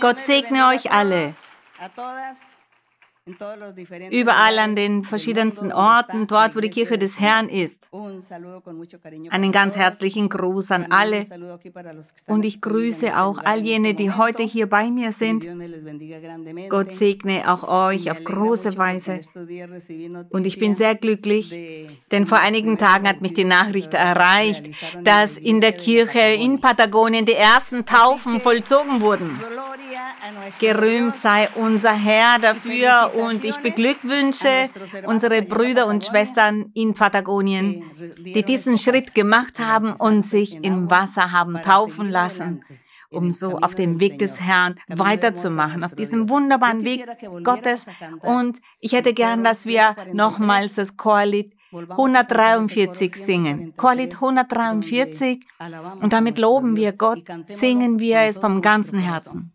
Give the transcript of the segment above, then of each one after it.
Gott segne euch alle. Überall an den verschiedensten Orten, dort wo die Kirche des Herrn ist. Einen ganz herzlichen Gruß an alle. Und ich grüße auch all jene, die heute hier bei mir sind. Gott segne auch euch auf große Weise. Und ich bin sehr glücklich, denn vor einigen Tagen hat mich die Nachricht erreicht, dass in der Kirche in Patagonien die ersten Taufen vollzogen wurden. Gerühmt sei unser Herr dafür und ich beglückwünsche unsere Brüder und Schwestern in Patagonien, die diesen Schritt gemacht haben und sich im Wasser haben taufen lassen um so auf dem Weg des Herrn weiterzumachen, auf diesem wunderbaren Weg Gottes. Und ich hätte gern, dass wir nochmals das Chorlied 143 singen. Chorlied 143. Und damit loben wir Gott, singen wir es vom ganzen Herzen.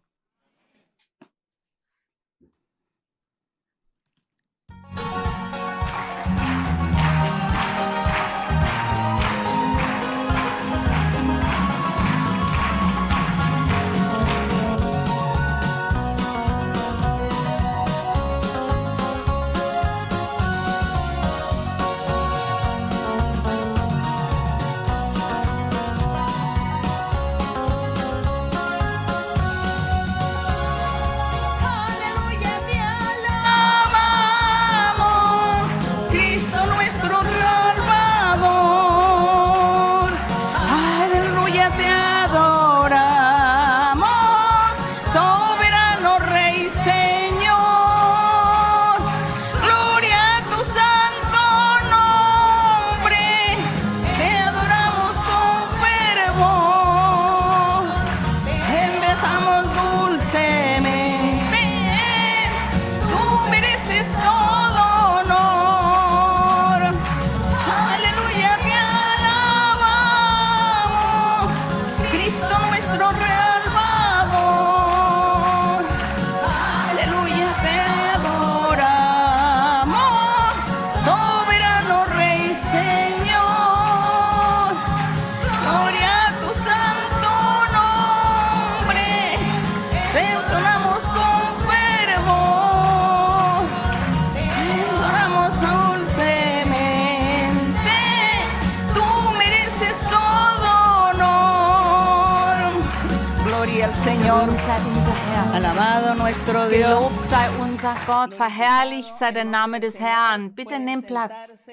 Gott, verherrlicht sei der Name des Herrn. Bitte nimm Platz.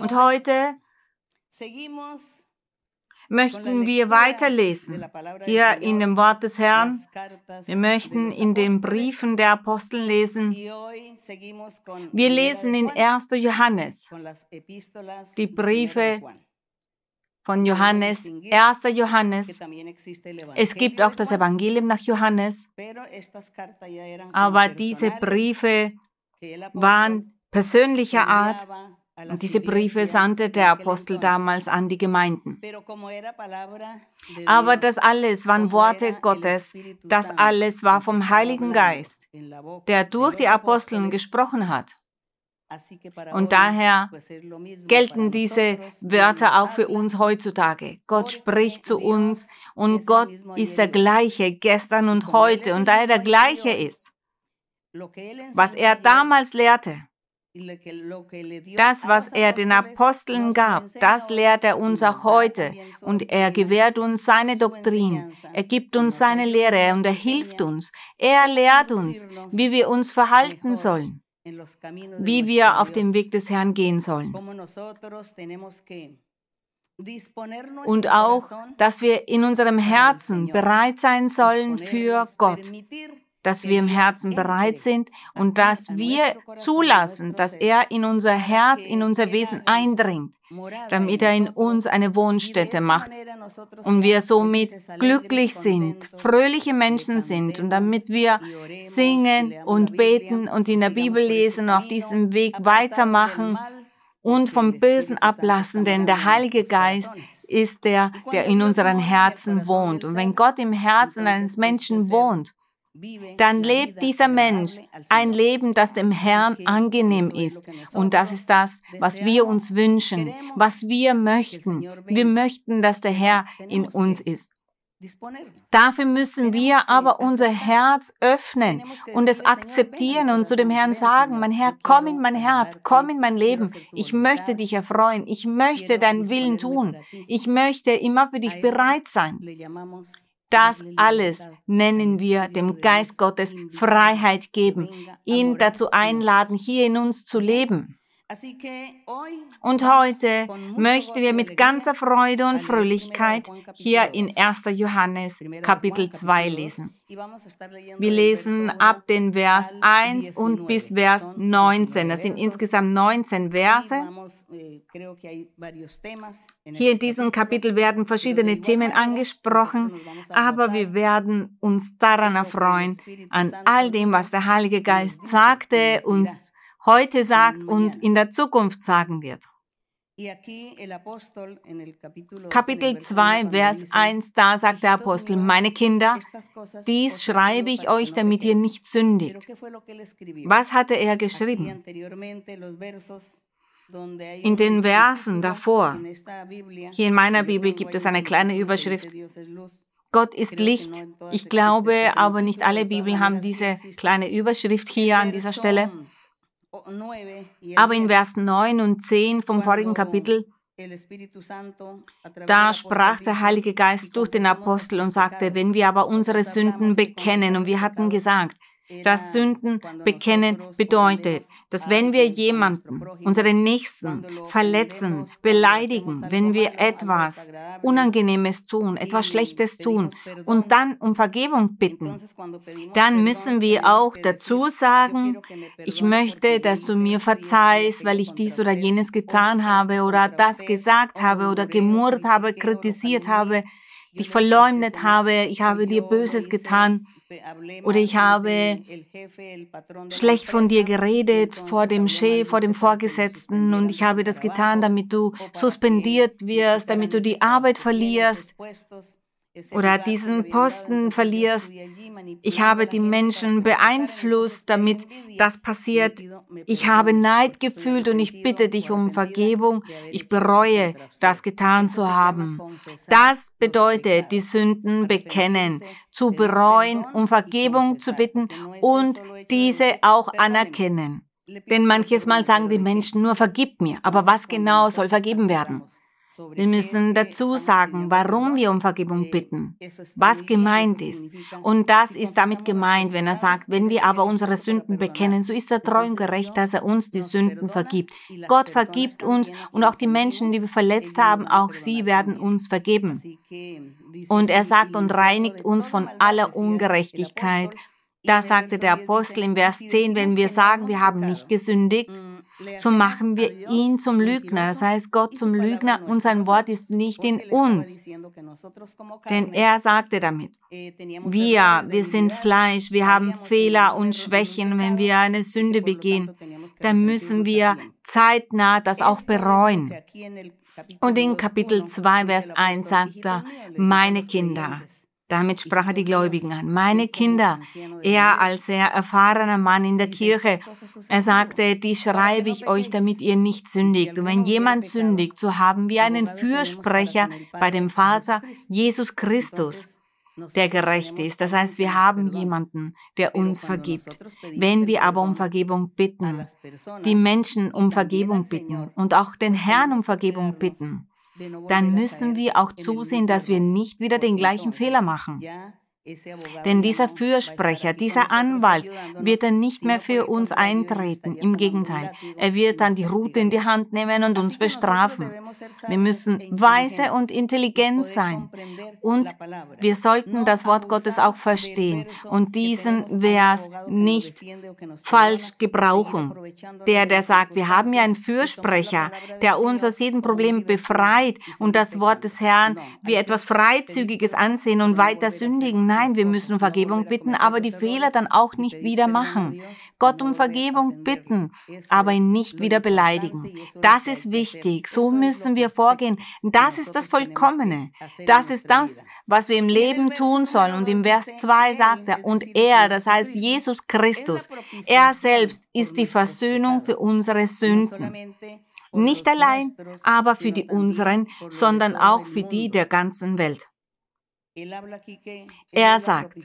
Und heute möchten wir weiterlesen hier in dem Wort des Herrn. Wir möchten in den Briefen der Apostel lesen. Wir lesen in 1. Johannes die Briefe von Johannes, 1. Johannes. Es gibt auch das Evangelium nach Johannes, aber diese Briefe waren persönlicher Art und diese Briefe sandte der Apostel damals an die Gemeinden. Aber das alles waren Worte Gottes, das alles war vom Heiligen Geist, der durch die Aposteln gesprochen hat. Und daher gelten diese Wörter auch für uns heutzutage. Gott spricht zu uns und Gott ist der gleiche gestern und heute. Und da er der gleiche ist, was er damals lehrte, das, was er den Aposteln gab, das lehrt er uns auch heute. Und er gewährt uns seine Doktrin. Er gibt uns seine Lehre und er hilft uns. Er lehrt uns, wie wir uns verhalten sollen wie wir auf dem Weg des Herrn gehen sollen. Und auch, dass wir in unserem Herzen bereit sein sollen für Gott, dass wir im Herzen bereit sind und dass wir zulassen, dass er in unser Herz, in unser Wesen eindringt, damit er in uns eine Wohnstätte macht und wir somit glücklich sind, fröhliche Menschen sind und damit wir singen und beten und in der Bibel lesen und auf diesem Weg weitermachen und vom Bösen ablassen, denn der Heilige Geist ist der, der in unseren Herzen wohnt. Und wenn Gott im Herzen eines Menschen wohnt, dann lebt dieser Mensch ein Leben, das dem Herrn angenehm ist. Und das ist das, was wir uns wünschen, was wir möchten. Wir möchten, dass der Herr in uns ist. Dafür müssen wir aber unser Herz öffnen und es akzeptieren und zu dem Herrn sagen, mein Herr, komm in mein Herz, komm in mein Leben. Ich möchte dich erfreuen. Ich möchte deinen Willen tun. Ich möchte immer für dich bereit sein. Das alles nennen wir dem Geist Gottes Freiheit geben, ihn dazu einladen, hier in uns zu leben. Und heute möchten wir mit ganzer Freude und Fröhlichkeit hier in 1. Johannes Kapitel 2 lesen. Wir lesen ab den Vers 1 und bis Vers 19. Das sind insgesamt 19 Verse. Hier in diesem Kapitel werden verschiedene Themen angesprochen, aber wir werden uns daran erfreuen, an all dem, was der Heilige Geist sagte, uns heute sagt und in der Zukunft sagen wird. Kapitel 2, Vers 1, da sagt der Apostel, meine Kinder, dies schreibe ich euch, damit ihr nicht sündigt. Was hatte er geschrieben? In den Versen davor, hier in meiner Bibel gibt es eine kleine Überschrift, Gott ist Licht. Ich glaube, aber nicht alle Bibeln haben diese kleine Überschrift hier an dieser Stelle. Aber in Vers 9 und 10 vom vorigen Kapitel, da sprach der Heilige Geist durch den Apostel und sagte, wenn wir aber unsere Sünden bekennen, und wir hatten gesagt, das Sünden bekennen bedeutet, dass wenn wir jemanden, unseren Nächsten, verletzen, beleidigen, wenn wir etwas Unangenehmes tun, etwas Schlechtes tun und dann um Vergebung bitten, dann müssen wir auch dazu sagen, ich möchte, dass du mir verzeihst, weil ich dies oder jenes getan habe oder das gesagt habe oder gemurrt habe, kritisiert habe, dich verleumdet habe, ich habe dir Böses getan oder ich habe schlecht von dir geredet vor dem Chef, vor dem Vorgesetzten und ich habe das getan, damit du suspendiert wirst, damit du die Arbeit verlierst oder diesen Posten verlierst. Ich habe die Menschen beeinflusst, damit das passiert. Ich habe Neid gefühlt und ich bitte dich um Vergebung. Ich bereue, das getan zu haben. Das bedeutet, die Sünden bekennen, zu bereuen, um Vergebung zu bitten und diese auch anerkennen. Denn manches Mal sagen die Menschen nur, vergib mir. Aber was genau soll vergeben werden? Wir müssen dazu sagen, warum wir um Vergebung bitten, was gemeint ist. Und das ist damit gemeint, wenn er sagt, wenn wir aber unsere Sünden bekennen, so ist er treu und gerecht, dass er uns die Sünden vergibt. Gott vergibt uns und auch die Menschen, die wir verletzt haben, auch sie werden uns vergeben. Und er sagt und reinigt uns von aller Ungerechtigkeit. Da sagte der Apostel im Vers 10, wenn wir sagen, wir haben nicht gesündigt, so machen wir ihn zum Lügner. Das heißt, Gott zum Lügner und sein Wort ist nicht in uns. Denn er sagte damit, wir, wir sind Fleisch, wir haben Fehler und Schwächen. Wenn wir eine Sünde begehen, dann müssen wir zeitnah das auch bereuen. Und in Kapitel 2, Vers 1 sagt er, meine Kinder, damit sprach er die Gläubigen an. Meine Kinder, er als sehr erfahrener Mann in der Kirche, er sagte, die schreibe ich euch, damit ihr nicht sündigt. Und wenn jemand sündigt, so haben wir einen Fürsprecher bei dem Vater, Jesus Christus, der gerecht ist. Das heißt, wir haben jemanden, der uns vergibt. Wenn wir aber um Vergebung bitten, die Menschen um Vergebung bitten und auch den Herrn um Vergebung bitten, dann müssen wir auch zusehen, dass wir nicht wieder den gleichen Fehler machen. Denn dieser Fürsprecher, dieser Anwalt wird dann nicht mehr für uns eintreten. Im Gegenteil, er wird dann die Route in die Hand nehmen und uns bestrafen. Wir müssen weise und intelligent sein. Und wir sollten das Wort Gottes auch verstehen und diesen Vers nicht falsch gebrauchen. Der, der sagt, wir haben ja einen Fürsprecher, der uns aus jedem Problem befreit und das Wort des Herrn wie etwas Freizügiges ansehen und weiter sündigen. Nein, wir müssen Vergebung bitten, aber die Fehler dann auch nicht wieder machen. Gott um Vergebung bitten, aber ihn nicht wieder beleidigen. Das ist wichtig. So müssen wir vorgehen. Das ist das Vollkommene. Das ist das, was wir im Leben tun sollen. Und im Vers 2 sagt er, und er, das heißt Jesus Christus, er selbst ist die Versöhnung für unsere Sünden. Nicht allein, aber für die unseren, sondern auch für die der ganzen Welt. Er sagt,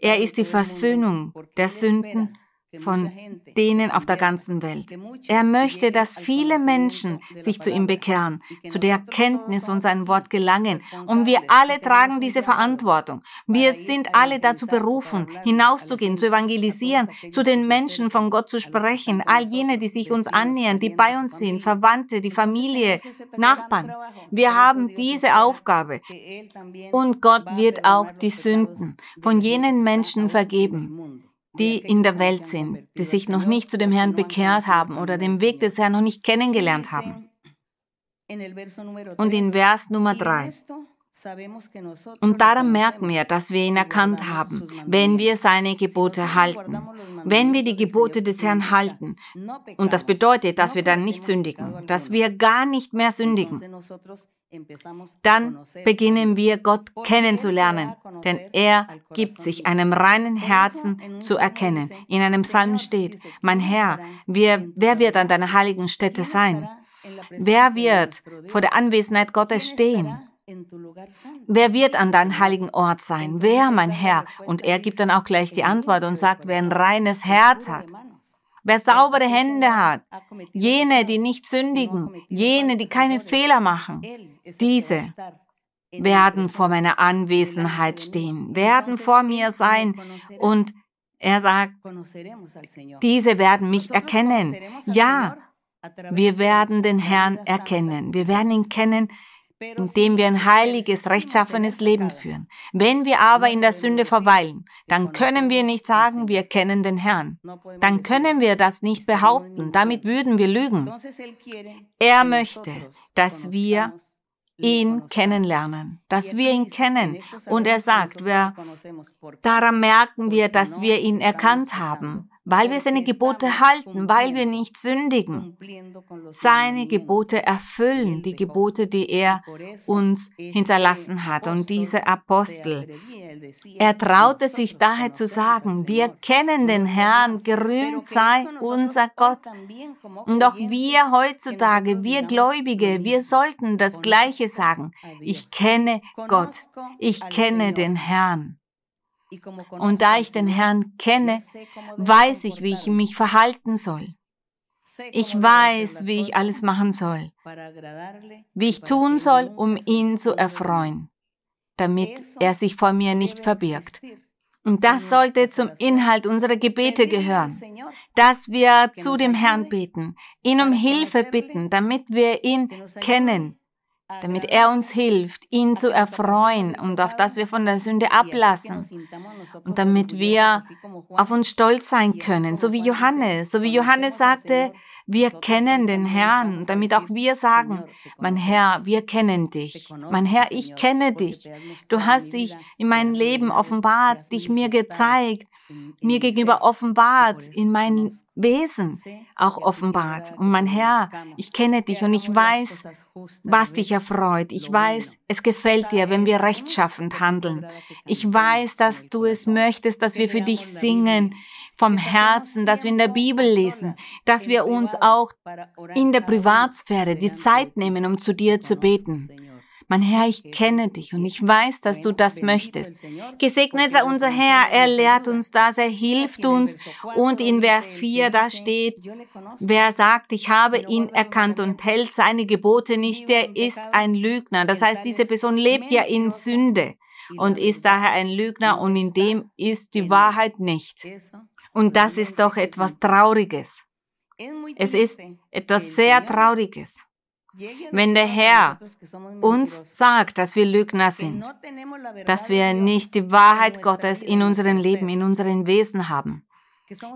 er ist die Versöhnung der Sünden von denen auf der ganzen Welt. Er möchte, dass viele Menschen sich zu ihm bekehren, zu der Erkenntnis von seinem Wort gelangen. Und wir alle tragen diese Verantwortung. Wir sind alle dazu berufen, hinauszugehen, zu evangelisieren, zu den Menschen von Gott zu sprechen, all jene, die sich uns annähern, die bei uns sind, Verwandte, die Familie, Nachbarn. Wir haben diese Aufgabe. Und Gott wird auch die Sünden von jenen Menschen vergeben die in der Welt sind, die sich noch nicht zu dem Herrn bekehrt haben oder den Weg des Herrn noch nicht kennengelernt haben. Und in Vers Nummer 3. Und daran merken wir, dass wir ihn erkannt haben, wenn wir seine Gebote halten. Wenn wir die Gebote des Herrn halten. Und das bedeutet, dass wir dann nicht sündigen, dass wir gar nicht mehr sündigen. Dann beginnen wir Gott kennenzulernen, denn er gibt sich einem reinen Herzen zu erkennen. In einem Psalm steht, mein Herr, wer, wer wird an deiner heiligen Stätte sein? Wer wird vor der Anwesenheit Gottes stehen? Wer wird an deinem heiligen Ort sein? Wer, mein Herr? Und er gibt dann auch gleich die Antwort und sagt, wer ein reines Herz hat. Wer saubere Hände hat, jene, die nicht sündigen, jene, die keine Fehler machen, diese werden vor meiner Anwesenheit stehen, werden vor mir sein und er sagt, diese werden mich erkennen. Ja, wir werden den Herrn erkennen. Wir werden ihn kennen, indem wir ein heiliges, rechtschaffenes Leben führen. Wenn wir aber in der Sünde verweilen, dann können wir nicht sagen, wir kennen den Herrn. Dann können wir das nicht behaupten. Damit würden wir lügen. Er möchte, dass wir ihn kennenlernen, dass wir ihn kennen. Und er sagt, wir, daran merken wir, dass wir ihn erkannt haben, weil wir seine Gebote halten, weil wir nicht sündigen. Seine Gebote erfüllen, die Gebote, die er uns hinterlassen hat. Und diese Apostel, er traute sich daher zu sagen, wir kennen den Herrn, gerühmt sei unser Gott. Und auch wir heutzutage, wir Gläubige, wir sollten das Gleiche sagen. Ich kenne Gott, ich kenne den Herrn. Und da ich den Herrn kenne, weiß ich, wie ich mich verhalten soll. Ich weiß, wie ich alles machen soll, wie ich tun soll, um ihn zu erfreuen, damit er sich vor mir nicht verbirgt. Und das sollte zum Inhalt unserer Gebete gehören, dass wir zu dem Herrn beten, ihn um Hilfe bitten, damit wir ihn kennen, damit er uns hilft, ihn zu erfreuen und auf das wir von der Sünde ablassen und damit wir auf uns stolz sein können, so wie Johannes. So wie Johannes sagte, wir kennen den Herrn, damit auch wir sagen, mein Herr, wir kennen dich. Mein Herr, ich kenne dich. Du hast dich in mein Leben offenbart, dich mir gezeigt mir gegenüber offenbart, in mein Wesen auch offenbart. Und mein Herr, ich kenne dich und ich weiß, was dich erfreut. Ich weiß, es gefällt dir, wenn wir rechtschaffend handeln. Ich weiß, dass du es möchtest, dass wir für dich singen vom Herzen, dass wir in der Bibel lesen, dass wir uns auch in der Privatsphäre die Zeit nehmen, um zu dir zu beten. Mein Herr, ich kenne dich und ich weiß, dass du das möchtest. Gesegnet sei unser Herr, er lehrt uns das, er hilft uns. Und in Vers 4, da steht, wer sagt, ich habe ihn erkannt und hält seine Gebote nicht, der ist ein Lügner. Das heißt, diese Person lebt ja in Sünde und ist daher ein Lügner und in dem ist die Wahrheit nicht. Und das ist doch etwas Trauriges. Es ist etwas sehr Trauriges. Wenn der Herr uns sagt, dass wir Lügner sind, dass wir nicht die Wahrheit Gottes in unserem Leben, in unserem Wesen haben,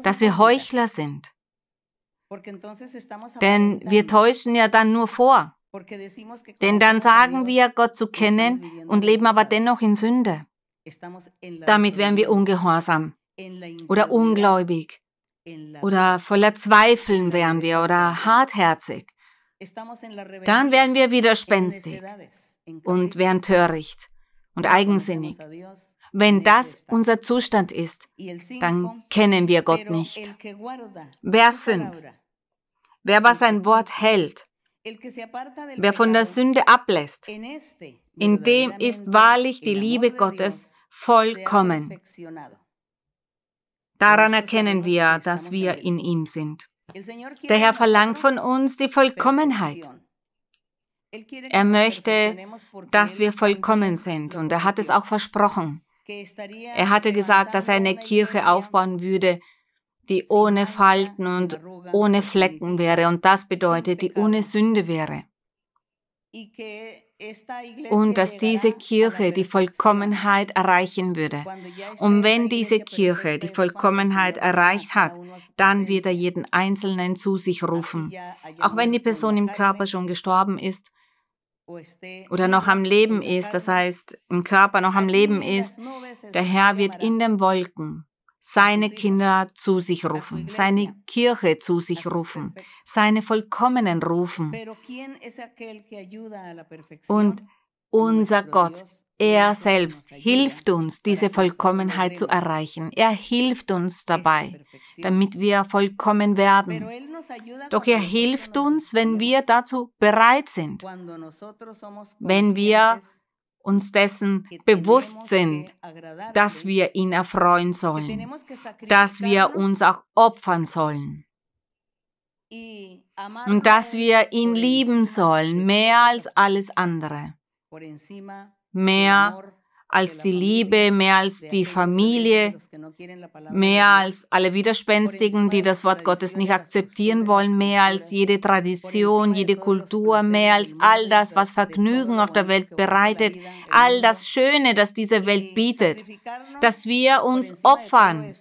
dass wir Heuchler sind, denn wir täuschen ja dann nur vor. Denn dann sagen wir, Gott zu kennen und leben aber dennoch in Sünde. Damit wären wir ungehorsam oder ungläubig oder voller Zweifeln wären wir oder hartherzig dann werden wir widerspenstig und werden töricht und eigensinnig. Wenn das unser Zustand ist, dann kennen wir Gott nicht. Vers 5. Wer aber sein Wort hält Wer von der Sünde ablässt, in dem ist wahrlich die Liebe Gottes vollkommen. Daran erkennen wir, dass wir in ihm sind. Der Herr verlangt von uns die Vollkommenheit. Er möchte, dass wir vollkommen sind und er hat es auch versprochen. Er hatte gesagt, dass er eine Kirche aufbauen würde, die ohne Falten und ohne Flecken wäre und das bedeutet, die ohne Sünde wäre. Und dass diese Kirche die Vollkommenheit erreichen würde. Und wenn diese Kirche die Vollkommenheit erreicht hat, dann wird er jeden Einzelnen zu sich rufen. Auch wenn die Person im Körper schon gestorben ist oder noch am Leben ist, das heißt im Körper noch am Leben ist, der Herr wird in den Wolken seine Kinder zu sich rufen, seine Kirche zu sich rufen, seine Vollkommenen rufen. Und unser Gott, er selbst hilft uns, diese Vollkommenheit zu erreichen. Er hilft uns dabei, damit wir vollkommen werden. Doch er hilft uns, wenn wir dazu bereit sind, wenn wir uns dessen bewusst sind, dass wir ihn erfreuen sollen, dass wir uns auch opfern sollen und dass wir ihn lieben sollen, mehr als alles andere, mehr als die Liebe, mehr als die Familie, mehr als alle Widerspenstigen, die das Wort Gottes nicht akzeptieren wollen, mehr als jede Tradition, jede Kultur, mehr als all das, was Vergnügen auf der Welt bereitet, all das Schöne, das diese Welt bietet, dass wir uns opfern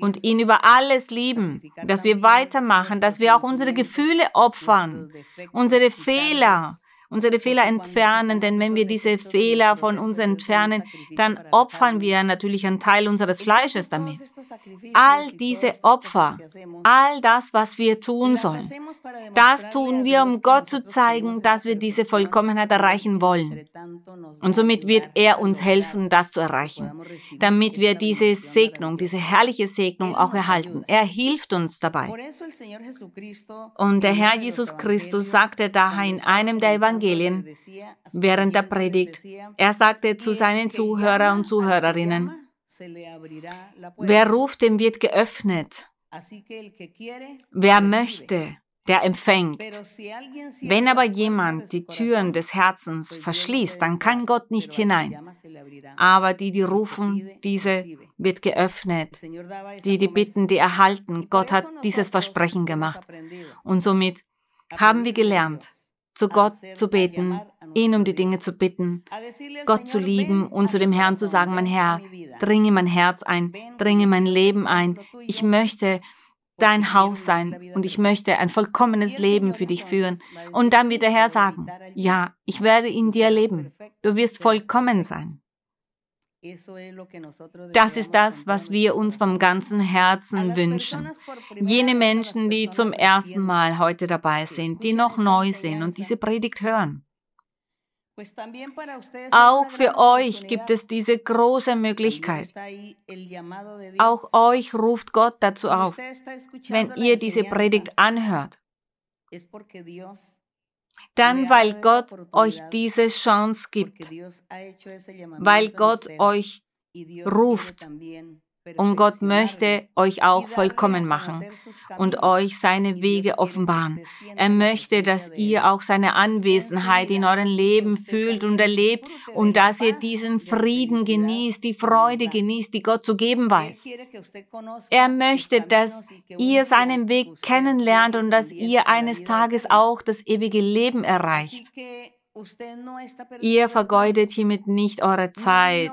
und ihn über alles lieben, dass wir weitermachen, dass wir auch unsere Gefühle opfern, unsere Fehler, unsere Fehler entfernen, denn wenn wir diese Fehler von uns entfernen, dann opfern wir natürlich einen Teil unseres Fleisches damit. All diese Opfer, all das, was wir tun sollen, das tun wir, um Gott zu zeigen, dass wir diese Vollkommenheit erreichen wollen. Und somit wird er uns helfen, das zu erreichen, damit wir diese Segnung, diese herrliche Segnung auch erhalten. Er hilft uns dabei. Und der Herr Jesus Christus sagte daher in einem der Evangelien, Evangelien während der Predigt. Er sagte zu seinen Zuhörern und Zuhörerinnen, wer ruft, dem wird geöffnet. Wer möchte, der empfängt. Wenn aber jemand die Türen des Herzens verschließt, dann kann Gott nicht hinein. Aber die, die rufen, diese wird geöffnet. Die, die bitten, die erhalten. Gott hat dieses Versprechen gemacht. Und somit haben wir gelernt, zu Gott zu beten, ihn um die Dinge zu bitten, Gott zu lieben und zu dem Herrn zu sagen, mein Herr, dringe mein Herz ein, dringe mein Leben ein. Ich möchte dein Haus sein und ich möchte ein vollkommenes Leben für dich führen. Und dann wird der Herr sagen, ja, ich werde in dir leben. Du wirst vollkommen sein. Das ist das, was wir uns vom ganzen Herzen wünschen. Jene Menschen, die zum ersten Mal heute dabei sind, die noch neu sind und diese Predigt hören. Auch für euch gibt es diese große Möglichkeit. Auch euch ruft Gott dazu auf, wenn ihr diese Predigt anhört dann weil Gott euch diese Chance gibt, weil Gott euch ruft und Gott möchte euch auch vollkommen machen und euch seine Wege offenbaren. Er möchte, dass ihr auch seine Anwesenheit in eurem Leben fühlt und erlebt und dass ihr diesen Frieden genießt, die Freude genießt, die Gott zu geben weiß. Er möchte, dass ihr seinen Weg kennenlernt und dass ihr eines Tages auch das ewige Leben erreicht. Ihr vergeudet hiermit nicht eure Zeit.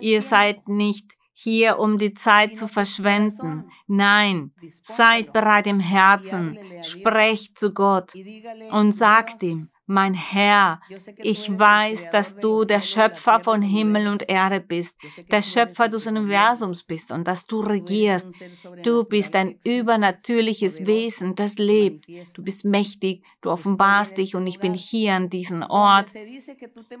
Ihr seid nicht hier, um die Zeit zu verschwenden. Nein, seid bereit im Herzen, sprecht zu Gott und sagt ihm, mein Herr, ich weiß, dass du der Schöpfer von Himmel und Erde bist, der Schöpfer des Universums bist und dass du regierst. Du bist ein übernatürliches Wesen, das lebt. Du bist mächtig, du offenbarst dich und ich bin hier an diesem Ort,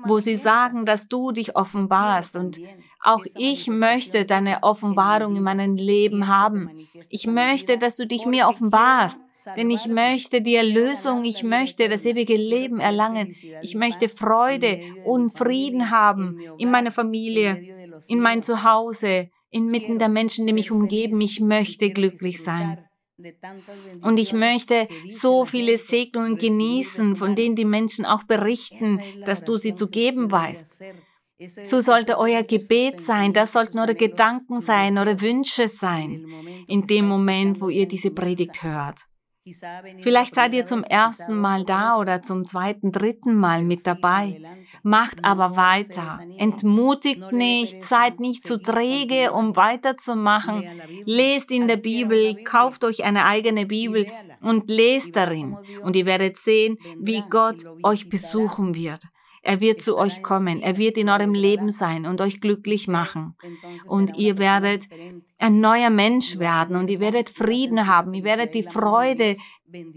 wo sie sagen, dass du dich offenbarst und auch ich möchte deine Offenbarung in meinem Leben haben. Ich möchte, dass du dich mir offenbarst, denn ich möchte die Erlösung, ich möchte das ewige Leben erlangen. Ich möchte Freude und Frieden haben in meiner Familie, in mein Zuhause, inmitten der Menschen, die mich umgeben. Ich möchte glücklich sein. Und ich möchte so viele Segnungen genießen, von denen die Menschen auch berichten, dass du sie zu geben weißt. So sollte euer Gebet sein, das sollten eure Gedanken sein, eure Wünsche sein, in dem Moment, wo ihr diese Predigt hört. Vielleicht seid ihr zum ersten Mal da oder zum zweiten, dritten Mal mit dabei. Macht aber weiter. Entmutigt nicht, seid nicht zu träge, um weiterzumachen. Lest in der Bibel, kauft euch eine eigene Bibel und lest darin. Und ihr werdet sehen, wie Gott euch besuchen wird. Er wird zu euch kommen, er wird in eurem Leben sein und euch glücklich machen. Und ihr werdet ein neuer Mensch werden und ihr werdet Frieden haben, ihr werdet die Freude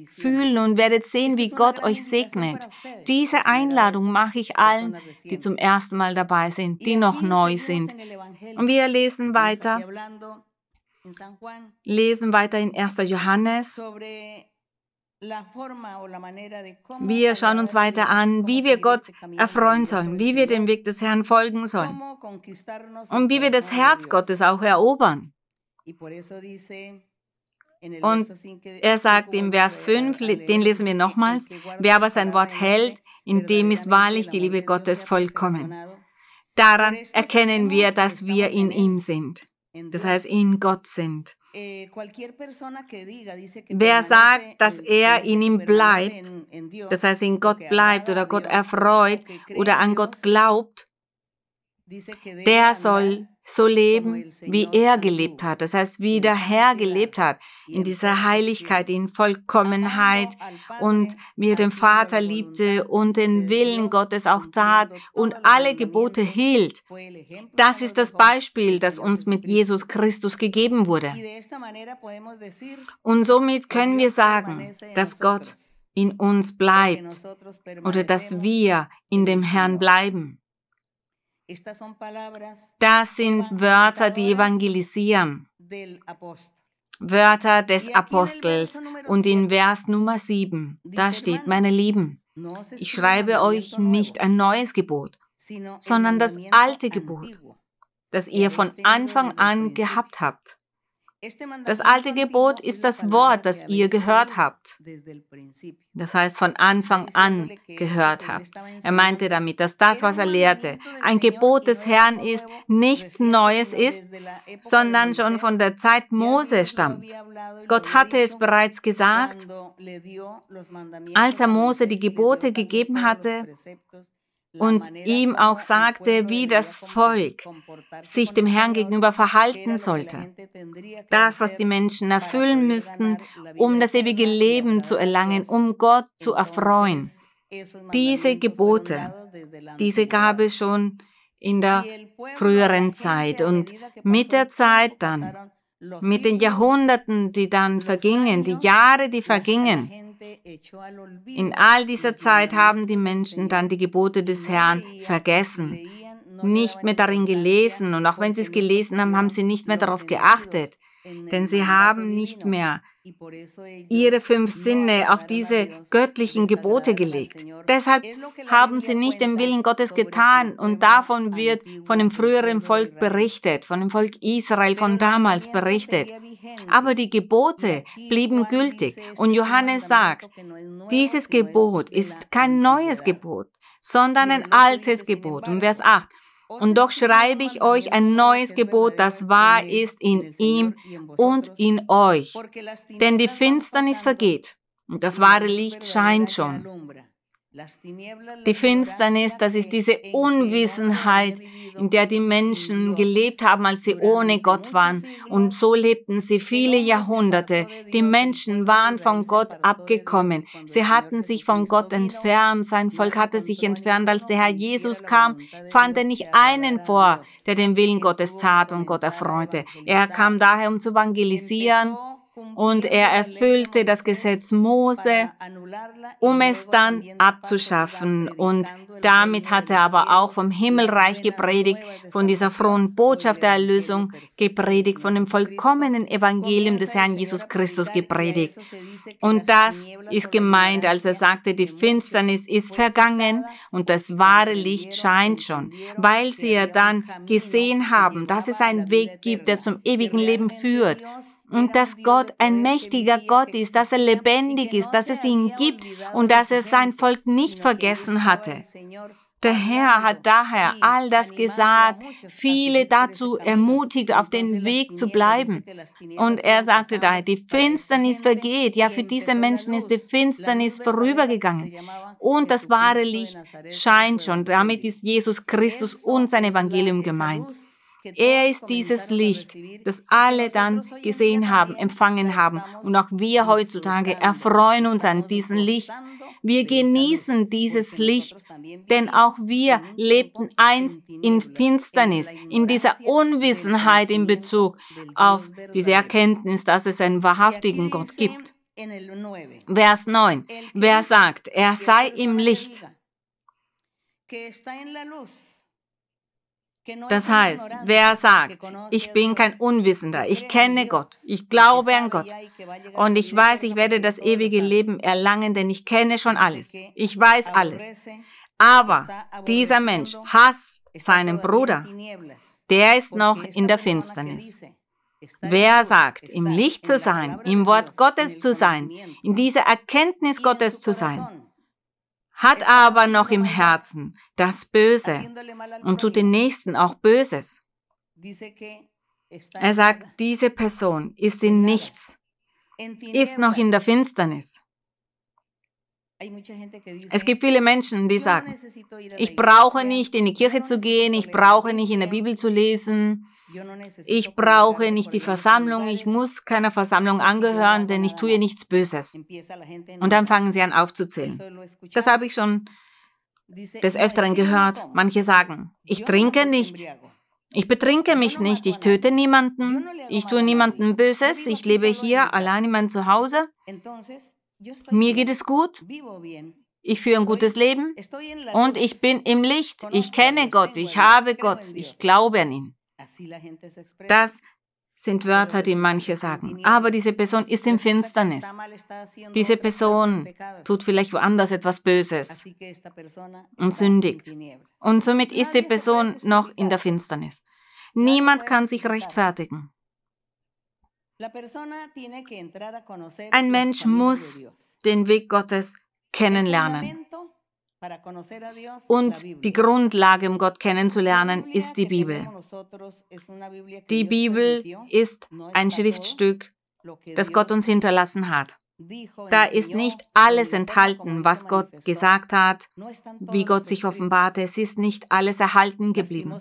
fühlen und werdet sehen, wie Gott euch segnet. Diese Einladung mache ich allen, die zum ersten Mal dabei sind, die noch neu sind. Und wir lesen weiter, lesen weiter in 1. Johannes wir schauen uns weiter an, wie wir Gott erfreuen sollen, wie wir dem Weg des Herrn folgen sollen und wie wir das Herz Gottes auch erobern. Und er sagt im Vers 5, den lesen wir nochmals, wer aber sein Wort hält, in dem ist wahrlich die Liebe Gottes vollkommen. Daran erkennen wir, dass wir in ihm sind. Das heißt, in Gott sind. Wer sagt, dass er in ihm bleibt, das heißt in Gott bleibt oder Gott erfreut oder an Gott glaubt, der soll so leben, wie er gelebt hat. Das heißt, wie der Herr gelebt hat, in dieser Heiligkeit, in Vollkommenheit und wie er den Vater liebte und den Willen Gottes auch tat und alle Gebote hielt. Das ist das Beispiel, das uns mit Jesus Christus gegeben wurde. Und somit können wir sagen, dass Gott in uns bleibt oder dass wir in dem Herrn bleiben. Das sind Wörter, die evangelisieren. Wörter des Apostels. Und in Vers Nummer 7, da steht, meine Lieben, ich schreibe euch nicht ein neues Gebot, sondern das alte Gebot, das ihr von Anfang an gehabt habt. Das alte Gebot ist das Wort, das ihr gehört habt. Das heißt, von Anfang an gehört habt. Er meinte damit, dass das, was er lehrte, ein Gebot des Herrn ist, nichts Neues ist, sondern schon von der Zeit Mose stammt. Gott hatte es bereits gesagt, als er Mose die Gebote gegeben hatte, und ihm auch sagte, wie das Volk sich dem Herrn gegenüber verhalten sollte. Das, was die Menschen erfüllen müssten, um das ewige Leben zu erlangen, um Gott zu erfreuen. Diese Gebote, diese gab es schon in der früheren Zeit und mit der Zeit dann, mit den Jahrhunderten, die dann vergingen, die Jahre, die vergingen, in all dieser Zeit haben die Menschen dann die Gebote des Herrn vergessen, nicht mehr darin gelesen. Und auch wenn sie es gelesen haben, haben sie nicht mehr darauf geachtet, denn sie haben nicht mehr ihre fünf Sinne auf diese göttlichen Gebote gelegt. Deshalb haben sie nicht den Willen Gottes getan und davon wird von dem früheren Volk berichtet, von dem Volk Israel von damals berichtet. Aber die Gebote blieben gültig und Johannes sagt, dieses Gebot ist kein neues Gebot, sondern ein altes Gebot. Und Vers 8, und doch schreibe ich euch ein neues Gebot, das wahr ist in ihm und in euch. Denn die Finsternis vergeht und das wahre Licht scheint schon. Die Finsternis, das ist diese Unwissenheit, in der die Menschen gelebt haben, als sie ohne Gott waren. Und so lebten sie viele Jahrhunderte. Die Menschen waren von Gott abgekommen. Sie hatten sich von Gott entfernt. Sein Volk hatte sich entfernt. Als der Herr Jesus kam, fand er nicht einen vor, der den Willen Gottes tat und Gott erfreute. Er kam daher, um zu evangelisieren und er erfüllte das Gesetz Mose, um es dann abzuschaffen. Und damit hat er aber auch vom Himmelreich gepredigt, von dieser frohen Botschaft der Erlösung gepredigt, von dem vollkommenen Evangelium des Herrn Jesus Christus gepredigt. Und das ist gemeint, als er sagte, die Finsternis ist vergangen und das wahre Licht scheint schon, weil sie ja dann gesehen haben, dass es einen Weg gibt, der zum ewigen Leben führt und dass Gott ein mächtiger Gott ist, dass er lebendig ist, dass es ihn gibt und dass er sein Volk nicht vergessen hatte. Der Herr hat daher all das gesagt, viele dazu ermutigt, auf den Weg zu bleiben. Und er sagte daher, die Finsternis vergeht. Ja, für diese Menschen ist die Finsternis vorübergegangen. Und das wahre Licht scheint schon. Damit ist Jesus Christus und sein Evangelium gemeint. Er ist dieses Licht, das alle dann gesehen haben, empfangen haben. Und auch wir heutzutage erfreuen uns an diesem Licht. Wir genießen dieses Licht, denn auch wir lebten einst in Finsternis, in dieser Unwissenheit in Bezug auf diese Erkenntnis, dass es einen wahrhaftigen Gott gibt. Vers 9. Wer sagt, er sei im Licht, das heißt, wer sagt, ich bin kein Unwissender, ich kenne Gott, ich glaube an Gott. und ich weiß, ich werde das ewige Leben erlangen, denn ich kenne schon alles, ich weiß alles. Aber dieser Mensch hasst seinen Bruder, der ist noch in der Finsternis. Wer sagt, im Licht zu sein, im Wort Gottes zu sein, in dieser Erkenntnis Gottes zu sein, hat aber noch im Herzen das Böse und tut den Nächsten auch Böses. Er sagt, diese Person ist in nichts, ist noch in der Finsternis. Es gibt viele Menschen, die sagen, ich brauche nicht in die Kirche zu gehen, ich brauche nicht in der Bibel zu lesen, ich brauche nicht die Versammlung, ich muss keiner Versammlung angehören, denn ich tue nichts Böses. Und dann fangen sie an aufzuzählen. Das habe ich schon des Öfteren gehört. Manche sagen, ich trinke nicht, ich betrinke mich nicht, ich töte niemanden, ich tue niemandem Böses, ich lebe hier allein in meinem Zuhause. Mir geht es gut. Ich führe ein gutes Leben. und ich bin im Licht. Ich kenne Gott, ich habe Gott, ich glaube an ihn. Das sind Wörter, die manche sagen. Aber diese Person ist in Finsternis. Diese Person tut vielleicht woanders etwas Böses und sündigt. Und somit ist die Person noch in der Finsternis. Niemand kann sich rechtfertigen. Ein Mensch muss den Weg Gottes kennenlernen. Und die Grundlage, um Gott kennenzulernen, ist die Bibel. Die Bibel ist ein Schriftstück, das Gott uns hinterlassen hat. Da ist nicht alles enthalten, was Gott gesagt hat, wie Gott sich offenbarte. Es ist nicht alles erhalten geblieben.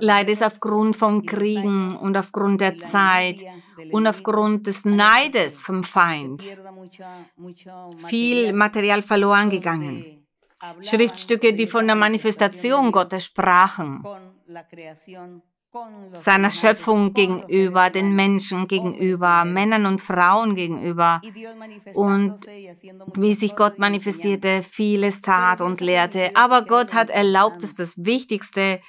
Leider ist aufgrund von Kriegen und aufgrund der Zeit und aufgrund des Neides vom Feind viel Material verloren gegangen. Schriftstücke, die von der Manifestation Gottes sprachen, seiner Schöpfung gegenüber, den Menschen gegenüber, Männern und Frauen gegenüber und wie sich Gott manifestierte, vieles tat und lehrte. Aber Gott hat erlaubt, dass das Wichtigste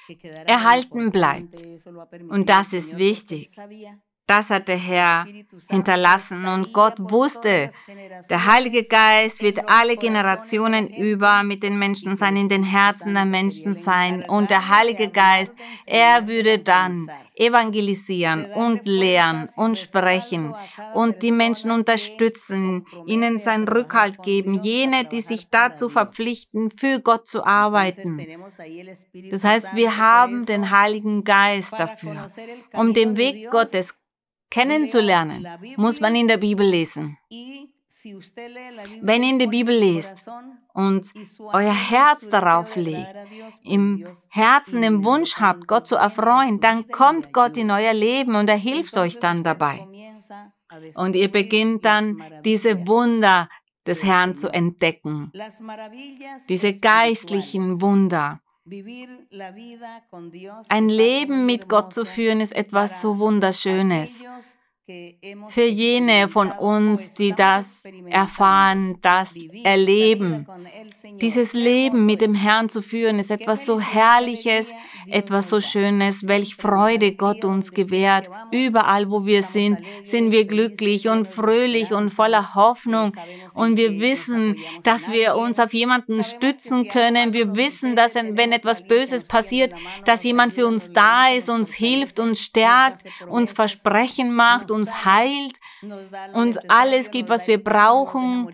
erhalten bleibt. Und das ist wichtig. Das hat der Herr hinterlassen und Gott wusste, der Heilige Geist wird alle Generationen über mit den Menschen sein, in den Herzen der Menschen sein und der Heilige Geist, er würde dann evangelisieren und lehren und sprechen und die Menschen unterstützen, ihnen seinen Rückhalt geben, jene, die sich dazu verpflichten, für Gott zu arbeiten. Das heißt, wir haben den Heiligen Geist dafür, um den Weg Gottes kennenzulernen, muss man in der Bibel lesen. Wenn ihr in der Bibel lest und euer Herz darauf legt, im Herzen den Wunsch habt, Gott zu erfreuen, dann kommt Gott in euer Leben und er hilft euch dann dabei. Und ihr beginnt dann diese Wunder des Herrn zu entdecken, diese geistlichen Wunder. Ein Leben mit Gott zu führen ist etwas so Wunderschönes für jene von uns, die das erfahren, das erleben. Dieses Leben mit dem Herrn zu führen, ist etwas so Herrliches, etwas so Schönes, welch Freude Gott uns gewährt. Überall, wo wir sind, sind wir glücklich und fröhlich und voller Hoffnung. Und wir wissen, dass wir uns auf jemanden stützen können. Wir wissen, dass wenn etwas Böses passiert, dass jemand für uns da ist, uns hilft, uns stärkt, uns Versprechen macht, uns heilt, uns alles gibt, was wir brauchen,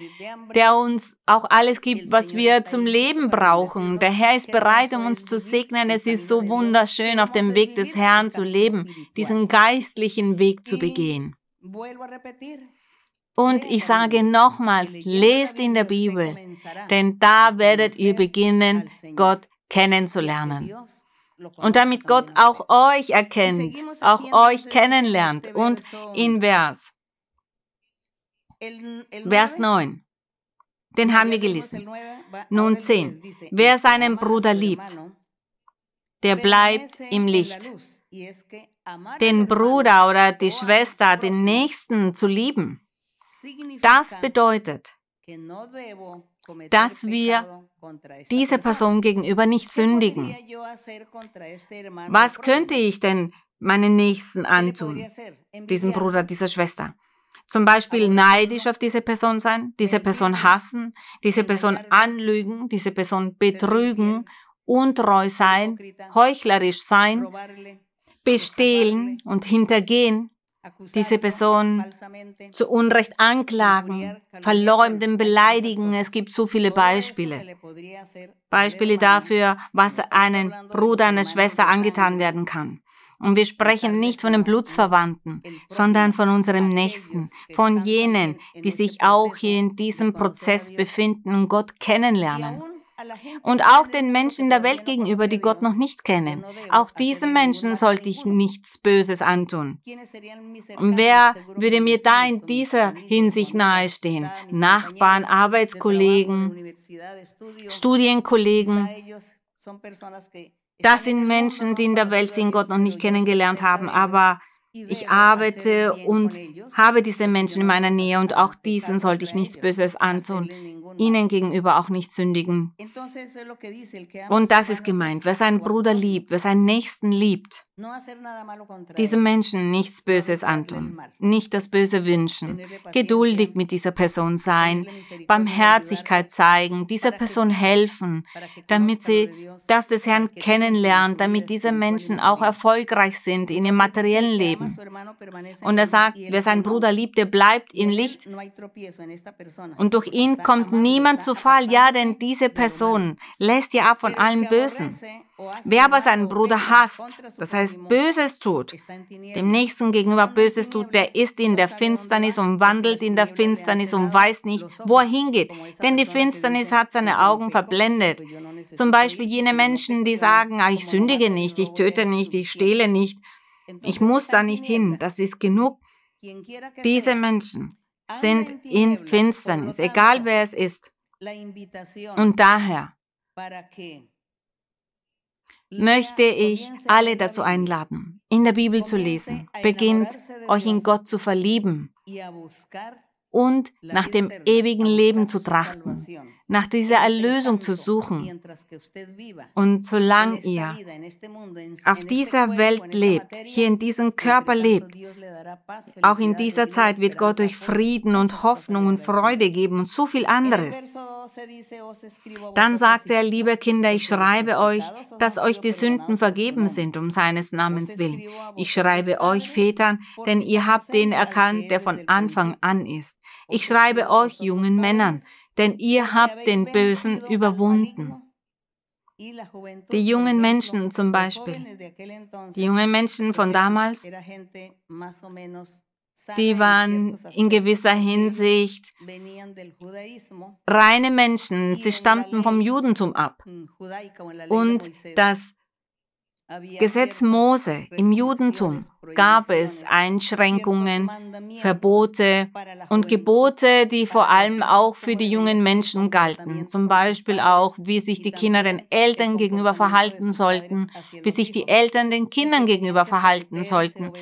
der uns auch alles gibt, was wir zum Leben brauchen. Der Herr ist bereit, um uns zu segnen. Es ist so wunderschön, auf dem Weg des Herrn zu leben, diesen geistlichen Weg zu begehen. Und ich sage nochmals, lest in der Bibel, denn da werdet ihr beginnen, Gott kennenzulernen. Und damit Gott auch euch erkennt, auch euch kennenlernt. Und in Vers, Vers 9, den haben wir gelesen. Nun 10. Wer seinen Bruder liebt, der bleibt im Licht. Den Bruder oder die Schwester, den Nächsten zu lieben, das bedeutet, dass wir dieser Person gegenüber nicht sündigen. Was könnte ich denn meinen Nächsten antun, diesem Bruder, dieser Schwester? Zum Beispiel neidisch auf diese Person sein, diese Person hassen, diese Person anlügen, diese Person betrügen, untreu sein, heuchlerisch sein, bestehlen und hintergehen, diese Person zu Unrecht anklagen, verleumden, beleidigen. Es gibt so viele Beispiele. Beispiele dafür, was einem Bruder, einer Schwester angetan werden kann. Und wir sprechen nicht von den Blutsverwandten, sondern von unserem Nächsten, von jenen, die sich auch hier in diesem Prozess befinden und Gott kennenlernen und auch den Menschen der Welt gegenüber, die Gott noch nicht kennen. Auch diesen Menschen sollte ich nichts Böses antun. Und wer würde mir da in dieser Hinsicht nahestehen? Nachbarn, Arbeitskollegen, Studienkollegen. Das sind Menschen, die in der Welt sind, Gott noch nicht kennengelernt haben, aber ich arbeite und habe diese Menschen in meiner Nähe und auch diesen sollte ich nichts Böses antun ihnen gegenüber auch nicht sündigen. Und das ist gemeint. Wer seinen Bruder liebt, wer seinen Nächsten liebt, diesem Menschen nichts Böses antun, nicht das Böse wünschen, geduldig mit dieser Person sein, Barmherzigkeit zeigen, dieser Person helfen, damit sie das des Herrn kennenlernt, damit diese Menschen auch erfolgreich sind in ihrem materiellen Leben. Und er sagt, wer seinen Bruder liebt, der bleibt im Licht und durch ihn kommt niemand zu Fall. Ja, denn diese Person lässt ja ab von allem Bösen. Wer aber seinen Bruder hasst, das heißt Böses tut, dem Nächsten gegenüber Böses tut, der ist in der Finsternis und wandelt in der Finsternis und weiß nicht, wo er hingeht. Denn die Finsternis hat seine Augen verblendet. Zum Beispiel jene Menschen, die sagen, ah, ich sündige nicht, ich töte nicht, ich stehle nicht, ich muss da nicht hin, das ist genug. Diese Menschen sind in Finsternis, egal wer es ist. Und daher möchte ich alle dazu einladen, in der Bibel zu lesen. Beginnt euch in Gott zu verlieben und nach dem ewigen Leben zu trachten, nach dieser Erlösung zu suchen. Und solange ihr auf dieser Welt lebt, hier in diesem Körper lebt, auch in dieser Zeit wird Gott euch Frieden und Hoffnung und Freude geben und so viel anderes. Dann sagt er, liebe Kinder, ich schreibe euch, dass euch die Sünden vergeben sind um seines Namens willen. Ich schreibe euch, Vätern, denn ihr habt den erkannt, der von Anfang an ist. Ich schreibe euch, jungen Männern, denn ihr habt den Bösen überwunden. Die jungen Menschen zum Beispiel, die jungen Menschen von damals, die waren in gewisser Hinsicht reine Menschen. Sie stammten vom Judentum ab. Und das Gesetz Mose im Judentum gab es Einschränkungen, Verbote und Gebote, die vor allem auch für die jungen Menschen galten. Zum Beispiel auch, wie sich die Kinder den Eltern gegenüber verhalten sollten, wie sich die Eltern den Kindern gegenüber verhalten sollten.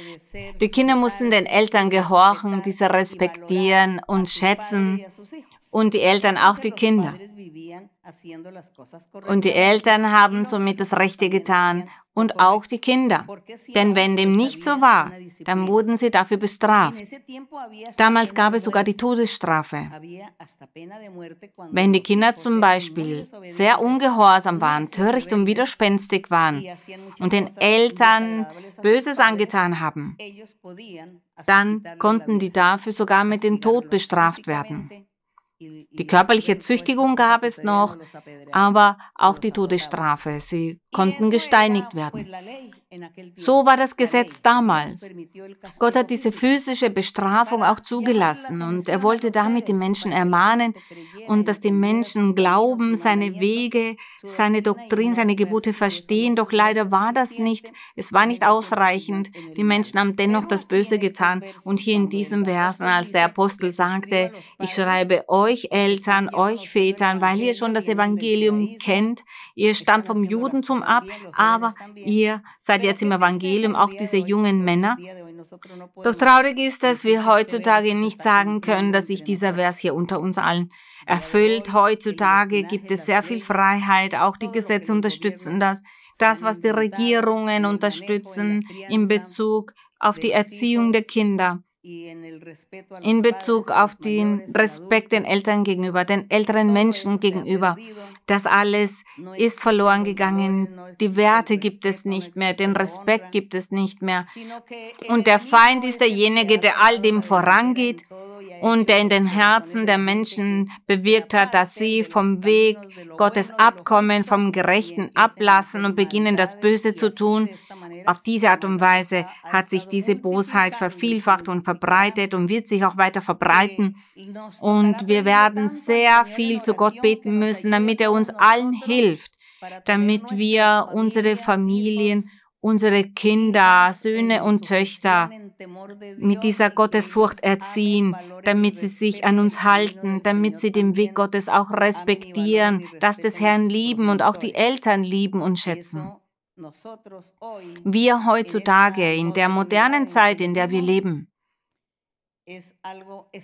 Die Kinder mussten den Eltern gehorchen, diese respektieren und schätzen und die Eltern auch die Kinder. Und die Eltern haben somit das Rechte getan und auch die Kinder. Denn wenn dem nicht so war, dann wurden sie dafür bestraft. Damals gab es sogar die Todesstrafe. Wenn die Kinder zum Beispiel sehr ungehorsam waren, töricht und widerspenstig waren und den Eltern Böses angetan haben, dann konnten die dafür sogar mit dem Tod bestraft werden. Die körperliche Züchtigung gab es noch, aber auch die Todesstrafe. Sie konnten gesteinigt werden. So war das Gesetz damals. Gott hat diese physische Bestrafung auch zugelassen und er wollte damit die Menschen ermahnen und dass die Menschen glauben, seine Wege, seine Doktrin, seine Gebote verstehen. Doch leider war das nicht, es war nicht ausreichend. Die Menschen haben dennoch das Böse getan. Und hier in diesem Versen, als der Apostel sagte, ich schreibe euch Eltern, euch Vätern, weil ihr schon das Evangelium kennt, ihr stammt vom Judentum ab, aber ihr seid jetzt im Evangelium auch diese jungen Männer. Doch traurig ist, dass wir heutzutage nicht sagen können, dass sich dieser Vers hier unter uns allen erfüllt. Heutzutage gibt es sehr viel Freiheit, auch die Gesetze unterstützen das. Das, was die Regierungen unterstützen in Bezug auf die Erziehung der Kinder in Bezug auf den Respekt den Eltern gegenüber, den älteren Menschen gegenüber. Das alles ist verloren gegangen. Die Werte gibt es nicht mehr, den Respekt gibt es nicht mehr. Und der Feind ist derjenige, der all dem vorangeht und der in den Herzen der Menschen bewirkt hat, dass sie vom Weg Gottes abkommen, vom Gerechten ablassen und beginnen, das Böse zu tun. Auf diese Art und Weise hat sich diese Bosheit vervielfacht und verbreitet und wird sich auch weiter verbreiten. Und wir werden sehr viel zu Gott beten müssen, damit er uns allen hilft, damit wir unsere Familien unsere Kinder, Söhne und Töchter mit dieser Gottesfurcht erziehen, damit sie sich an uns halten, damit sie den Weg Gottes auch respektieren, dass des Herrn lieben und auch die Eltern lieben und schätzen. Wir heutzutage, in der modernen Zeit, in der wir leben,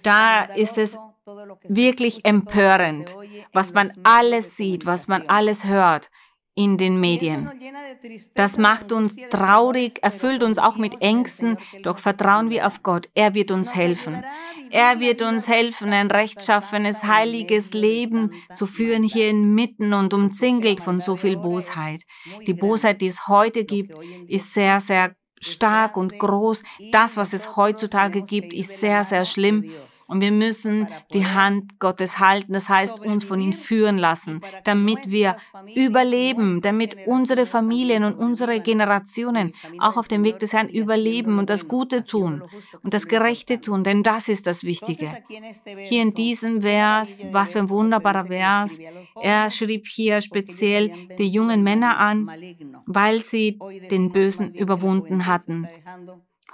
da ist es wirklich empörend, was man alles sieht, was man alles hört in den Medien. Das macht uns traurig, erfüllt uns auch mit Ängsten, doch vertrauen wir auf Gott. Er wird uns helfen. Er wird uns helfen, ein rechtschaffenes, heiliges Leben zu führen hier inmitten und umzingelt von so viel Bosheit. Die Bosheit, die es heute gibt, ist sehr, sehr stark und groß. Das, was es heutzutage gibt, ist sehr, sehr schlimm. Und wir müssen die Hand Gottes halten, das heißt uns von ihm führen lassen, damit wir überleben, damit unsere Familien und unsere Generationen auch auf dem Weg des Herrn überleben und das Gute tun und das Gerechte tun, denn das ist das Wichtige. Hier in diesem Vers, was für ein wunderbarer Vers, er schrieb hier speziell die jungen Männer an, weil sie den Bösen überwunden hatten.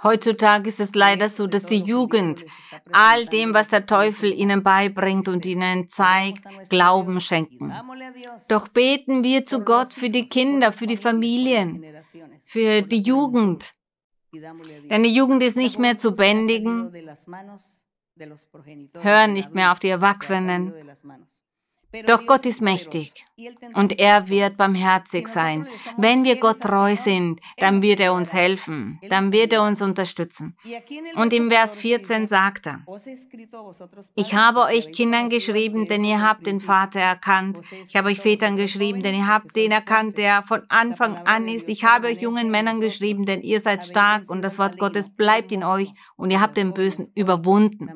Heutzutage ist es leider so, dass die Jugend all dem, was der Teufel ihnen beibringt und ihnen zeigt, Glauben schenken. Doch beten wir zu Gott für die Kinder, für die Familien, für die Jugend. Denn die Jugend ist nicht mehr zu bändigen, hören nicht mehr auf die Erwachsenen. Doch Gott ist mächtig und er wird barmherzig sein. Wenn wir Gott treu sind, dann wird er uns helfen, dann wird er uns unterstützen. Und im Vers 14 sagt er, ich habe euch Kindern geschrieben, denn ihr habt den Vater erkannt. Ich habe euch Vätern geschrieben, denn ihr habt den erkannt, der von Anfang an ist. Ich habe euch jungen Männern geschrieben, denn ihr seid stark und das Wort Gottes bleibt in euch und ihr habt den Bösen überwunden.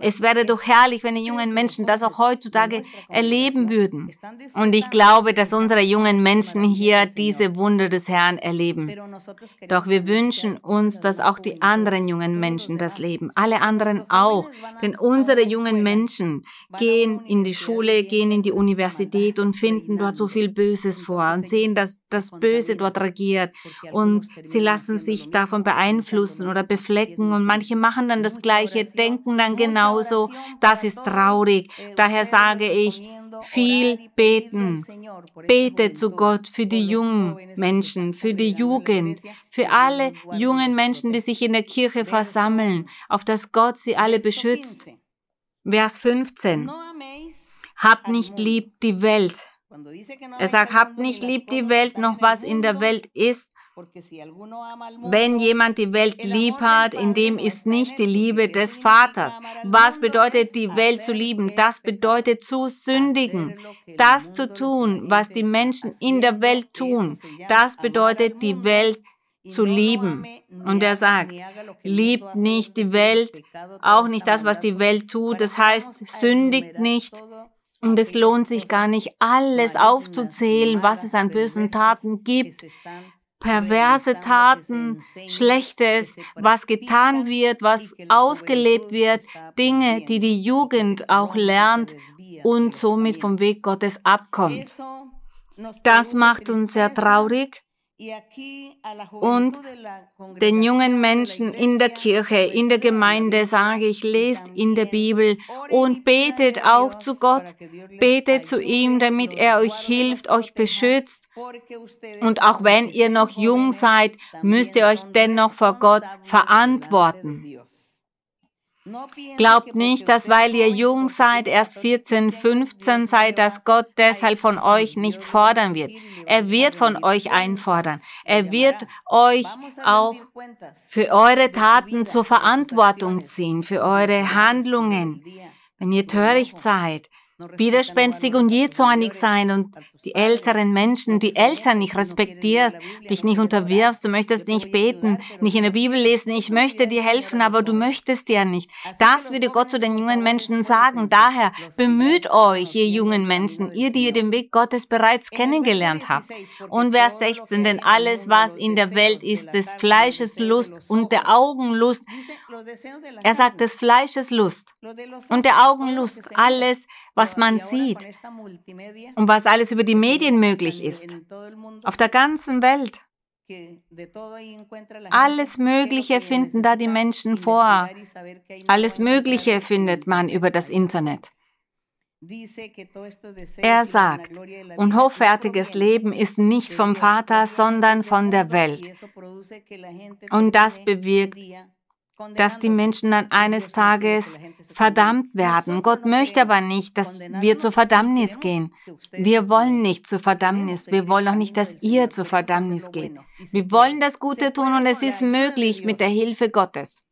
Es wäre doch herrlich, wenn die jungen Menschen das auch heutzutage erleben leben würden. Und ich glaube, dass unsere jungen Menschen hier diese Wunder des Herrn erleben. Doch wir wünschen uns, dass auch die anderen jungen Menschen das leben. Alle anderen auch. Denn unsere jungen Menschen gehen in die Schule, gehen in die Universität und finden dort so viel Böses vor und sehen, dass das Böse dort regiert. Und sie lassen sich davon beeinflussen oder beflecken. Und manche machen dann das Gleiche, denken dann genauso. Das ist traurig. Daher sage ich, viel beten. Bete zu Gott für die jungen Menschen, für die Jugend, für alle jungen Menschen, die sich in der Kirche versammeln, auf dass Gott sie alle beschützt. Vers 15. Habt nicht lieb die Welt. Er sagt, habt nicht lieb die Welt, noch was in der Welt ist, wenn jemand die Welt lieb hat, in dem ist nicht die Liebe des Vaters. Was bedeutet die Welt zu lieben? Das bedeutet zu sündigen. Das zu tun, was die Menschen in der Welt tun. Das bedeutet die Welt zu lieben. Und er sagt, liebt nicht die Welt, auch nicht das, was die Welt tut. Das heißt, sündigt nicht. Und es lohnt sich gar nicht, alles aufzuzählen, was es an bösen Taten gibt perverse Taten, Schlechtes, was getan wird, was ausgelebt wird, Dinge, die die Jugend auch lernt und somit vom Weg Gottes abkommt. Das macht uns sehr traurig, und den jungen Menschen in der Kirche, in der Gemeinde sage ich, lest in der Bibel und betet auch zu Gott. Betet zu ihm, damit er euch hilft, euch beschützt. Und auch wenn ihr noch jung seid, müsst ihr euch dennoch vor Gott verantworten. Glaubt nicht, dass weil ihr jung seid, erst 14, 15 seid, dass Gott deshalb von euch nichts fordern wird. Er wird von euch einfordern. Er wird euch auch für eure Taten zur Verantwortung ziehen, für eure Handlungen. Wenn ihr töricht seid, widerspenstig und jähzornig sein und die älteren Menschen, die Eltern nicht respektierst, dich nicht unterwirfst, du möchtest nicht beten, nicht in der Bibel lesen, ich möchte dir helfen, aber du möchtest ja nicht. Das würde Gott zu den jungen Menschen sagen. Daher bemüht euch, ihr jungen Menschen, ihr, die ihr den Weg Gottes bereits kennengelernt habt. Und Vers 16, denn alles, was in der Welt ist, des Fleisches Lust und der Augenlust, er sagt des Fleisches Lust und der Augenlust, alles, was man sieht und was alles über die Medien möglich ist. Auf der ganzen Welt. Alles Mögliche finden da die Menschen vor. Alles Mögliche findet man über das Internet. Er sagt, und hoffärtiges Leben ist nicht vom Vater, sondern von der Welt. Und das bewirkt, dass die Menschen dann eines Tages verdammt werden. Gott möchte aber nicht, dass wir zur Verdammnis gehen. Wir wollen nicht zur Verdammnis. Wir wollen auch nicht, dass ihr zur Verdammnis geht. Wir wollen das Gute tun und es ist möglich mit der Hilfe Gottes.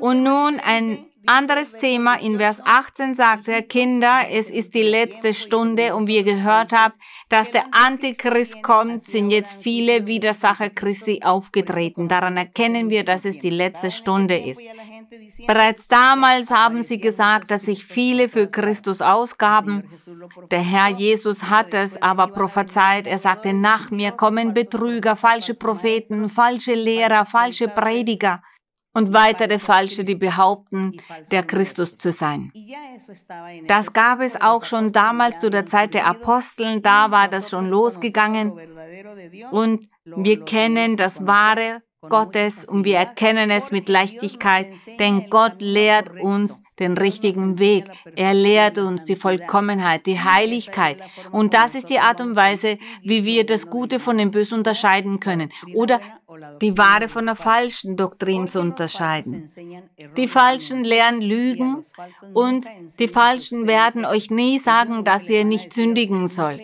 Und nun ein anderes Thema. In Vers 18 sagt er, Kinder, es ist die letzte Stunde und wie ihr gehört habt, dass der Antichrist kommt, sind jetzt viele Widersacher Christi aufgetreten. Daran erkennen wir, dass es die letzte Stunde ist. Bereits damals haben sie gesagt, dass sich viele für Christus ausgaben. Der Herr Jesus hat es aber prophezeit. Er sagte, nach mir kommen Betrüger, falsche Propheten, falsche Lehrer, falsche Prediger und weitere Falsche, die behaupten, der Christus zu sein. Das gab es auch schon damals zu der Zeit der Aposteln, da war das schon losgegangen und wir kennen das wahre Gottes und wir erkennen es mit Leichtigkeit, denn Gott lehrt uns den richtigen Weg. Er lehrt uns die Vollkommenheit, die Heiligkeit. Und das ist die Art und Weise, wie wir das Gute von dem Bösen unterscheiden können oder die wahre von der falschen Doktrin zu unterscheiden. Die Falschen lernen Lügen und die Falschen werden euch nie sagen, dass ihr nicht sündigen sollt.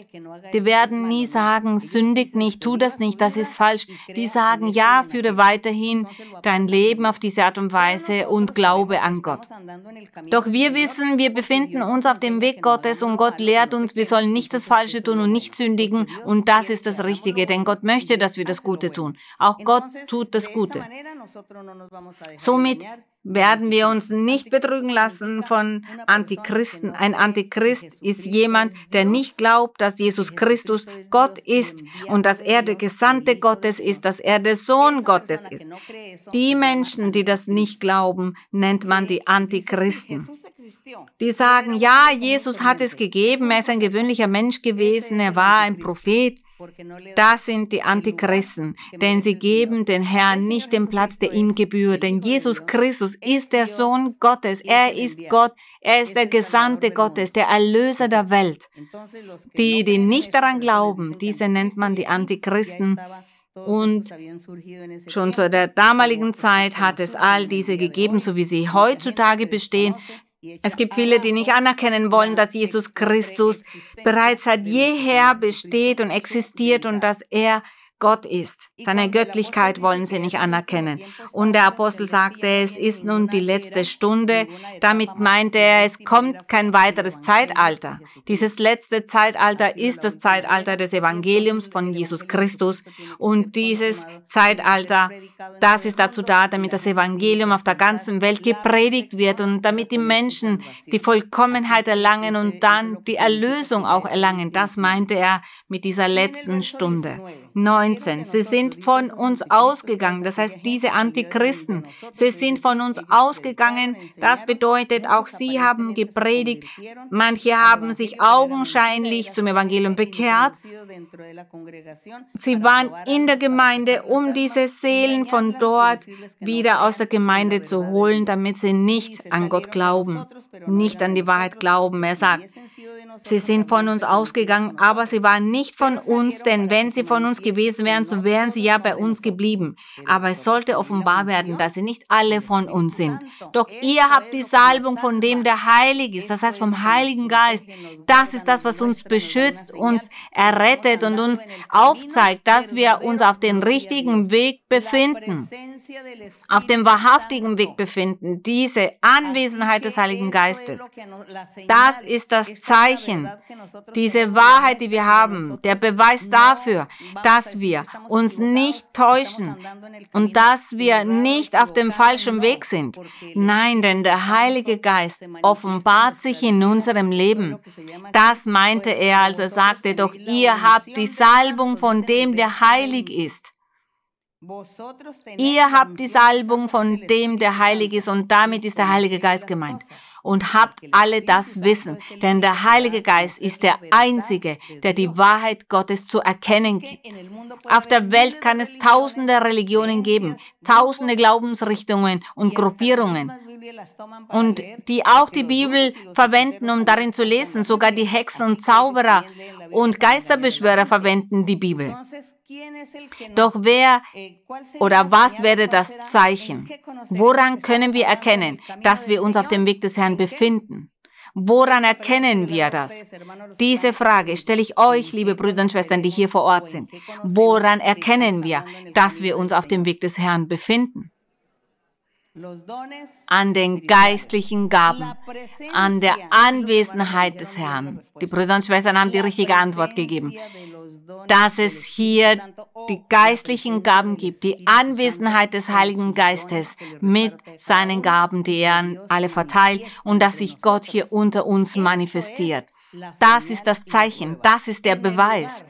Die werden nie sagen, sündigt nicht, tu das nicht, das ist falsch. Die sagen, ja, führe weiterhin dein Leben auf diese Art und Weise und glaube an Gott. Doch wir wissen, wir befinden uns auf dem Weg Gottes und Gott lehrt uns, wir sollen nicht das Falsche tun und nicht sündigen und das ist das Richtige, denn Gott möchte, dass wir das Gute tun. Auch Gott tut das Gute. Somit werden wir uns nicht betrügen lassen von Antichristen. Ein Antichrist ist jemand, der nicht glaubt, dass Jesus Christus Gott ist und dass er der Gesandte Gottes ist, dass er der Sohn Gottes ist. Die Menschen, die das nicht glauben, nennt man die Antichristen. Die sagen, ja, Jesus hat es gegeben, er ist ein gewöhnlicher Mensch gewesen, er war ein Prophet. Das sind die Antichristen, denn sie geben den Herrn nicht den Platz, der ihm gebührt. Denn Jesus Christus ist der Sohn Gottes. Er ist Gott. Er ist der Gesandte Gottes, der Erlöser der Welt. Die, die nicht daran glauben, diese nennt man die Antichristen. Und schon zu der damaligen Zeit hat es all diese gegeben, so wie sie heutzutage bestehen. Es gibt viele, die nicht anerkennen wollen, dass Jesus Christus bereits seit jeher besteht und existiert und dass er Gott ist. Seine Göttlichkeit wollen sie nicht anerkennen. Und der Apostel sagte, es ist nun die letzte Stunde. Damit meinte er, es kommt kein weiteres Zeitalter. Dieses letzte Zeitalter ist das Zeitalter des Evangeliums von Jesus Christus. Und dieses Zeitalter, das ist dazu da, damit das Evangelium auf der ganzen Welt gepredigt wird und damit die Menschen die Vollkommenheit erlangen und dann die Erlösung auch erlangen. Das meinte er mit dieser letzten Stunde. 19. Sie sind von uns ausgegangen. Das heißt, diese Antichristen, sie sind von uns ausgegangen. Das bedeutet, auch sie haben gepredigt. Manche haben sich augenscheinlich zum Evangelium bekehrt. Sie waren in der Gemeinde, um diese Seelen von dort wieder aus der Gemeinde zu holen, damit sie nicht an Gott glauben, nicht an die Wahrheit glauben. Er sagt, sie sind von uns ausgegangen, aber sie waren nicht von uns, denn wenn sie von uns gewesen wären, so wären sie ja bei uns geblieben. Aber es sollte offenbar werden, dass sie nicht alle von uns sind. Doch ihr habt die Salbung von dem, der heilig ist, das heißt vom Heiligen Geist. Das ist das, was uns beschützt, uns errettet und uns aufzeigt, dass wir uns auf den richtigen Weg befinden, auf dem wahrhaftigen Weg befinden. Diese Anwesenheit des Heiligen Geistes. Das ist das Zeichen, diese Wahrheit, die wir haben, der Beweis dafür, dass wir wir uns nicht täuschen und dass wir nicht auf dem falschen Weg sind. Nein, denn der Heilige Geist offenbart sich in unserem Leben. Das meinte er, als er sagte, doch ihr habt die Salbung von dem, der heilig ist. Ihr habt die Salbung von dem, der heilig ist, und damit ist der Heilige Geist gemeint. Und habt alle das Wissen, denn der Heilige Geist ist der Einzige, der die Wahrheit Gottes zu erkennen gibt. Auf der Welt kann es tausende Religionen geben, tausende Glaubensrichtungen und Gruppierungen, und die auch die Bibel verwenden, um darin zu lesen. Sogar die Hexen und Zauberer und Geisterbeschwörer verwenden die Bibel. Doch wer oder was wäre das Zeichen? Woran können wir erkennen, dass wir uns auf dem Weg des Herrn befinden? Woran erkennen wir das? Diese Frage stelle ich euch, liebe Brüder und Schwestern, die hier vor Ort sind. Woran erkennen wir, dass wir uns auf dem Weg des Herrn befinden? An den geistlichen Gaben, an der Anwesenheit des Herrn. Die Brüder und Schwestern haben die richtige Antwort gegeben, dass es hier die geistlichen Gaben gibt, die Anwesenheit des Heiligen Geistes mit seinen Gaben, die er an alle verteilt und dass sich Gott hier unter uns manifestiert. Das ist das Zeichen, das ist der Beweis.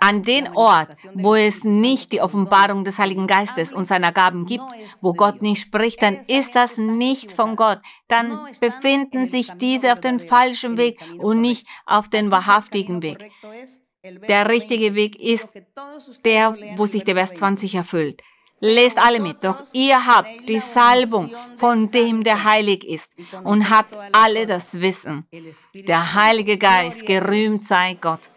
An den Ort, wo es nicht die Offenbarung des Heiligen Geistes und seiner Gaben gibt, wo Gott nicht spricht, dann ist das nicht von Gott. Dann befinden sich diese auf dem falschen Weg und nicht auf den wahrhaftigen Weg. Der richtige Weg ist der, wo sich der Vers 20 erfüllt. Lest alle mit, doch ihr habt die Salbung von dem, der heilig ist und habt alle das Wissen. Der Heilige Geist, gerühmt sei Gott.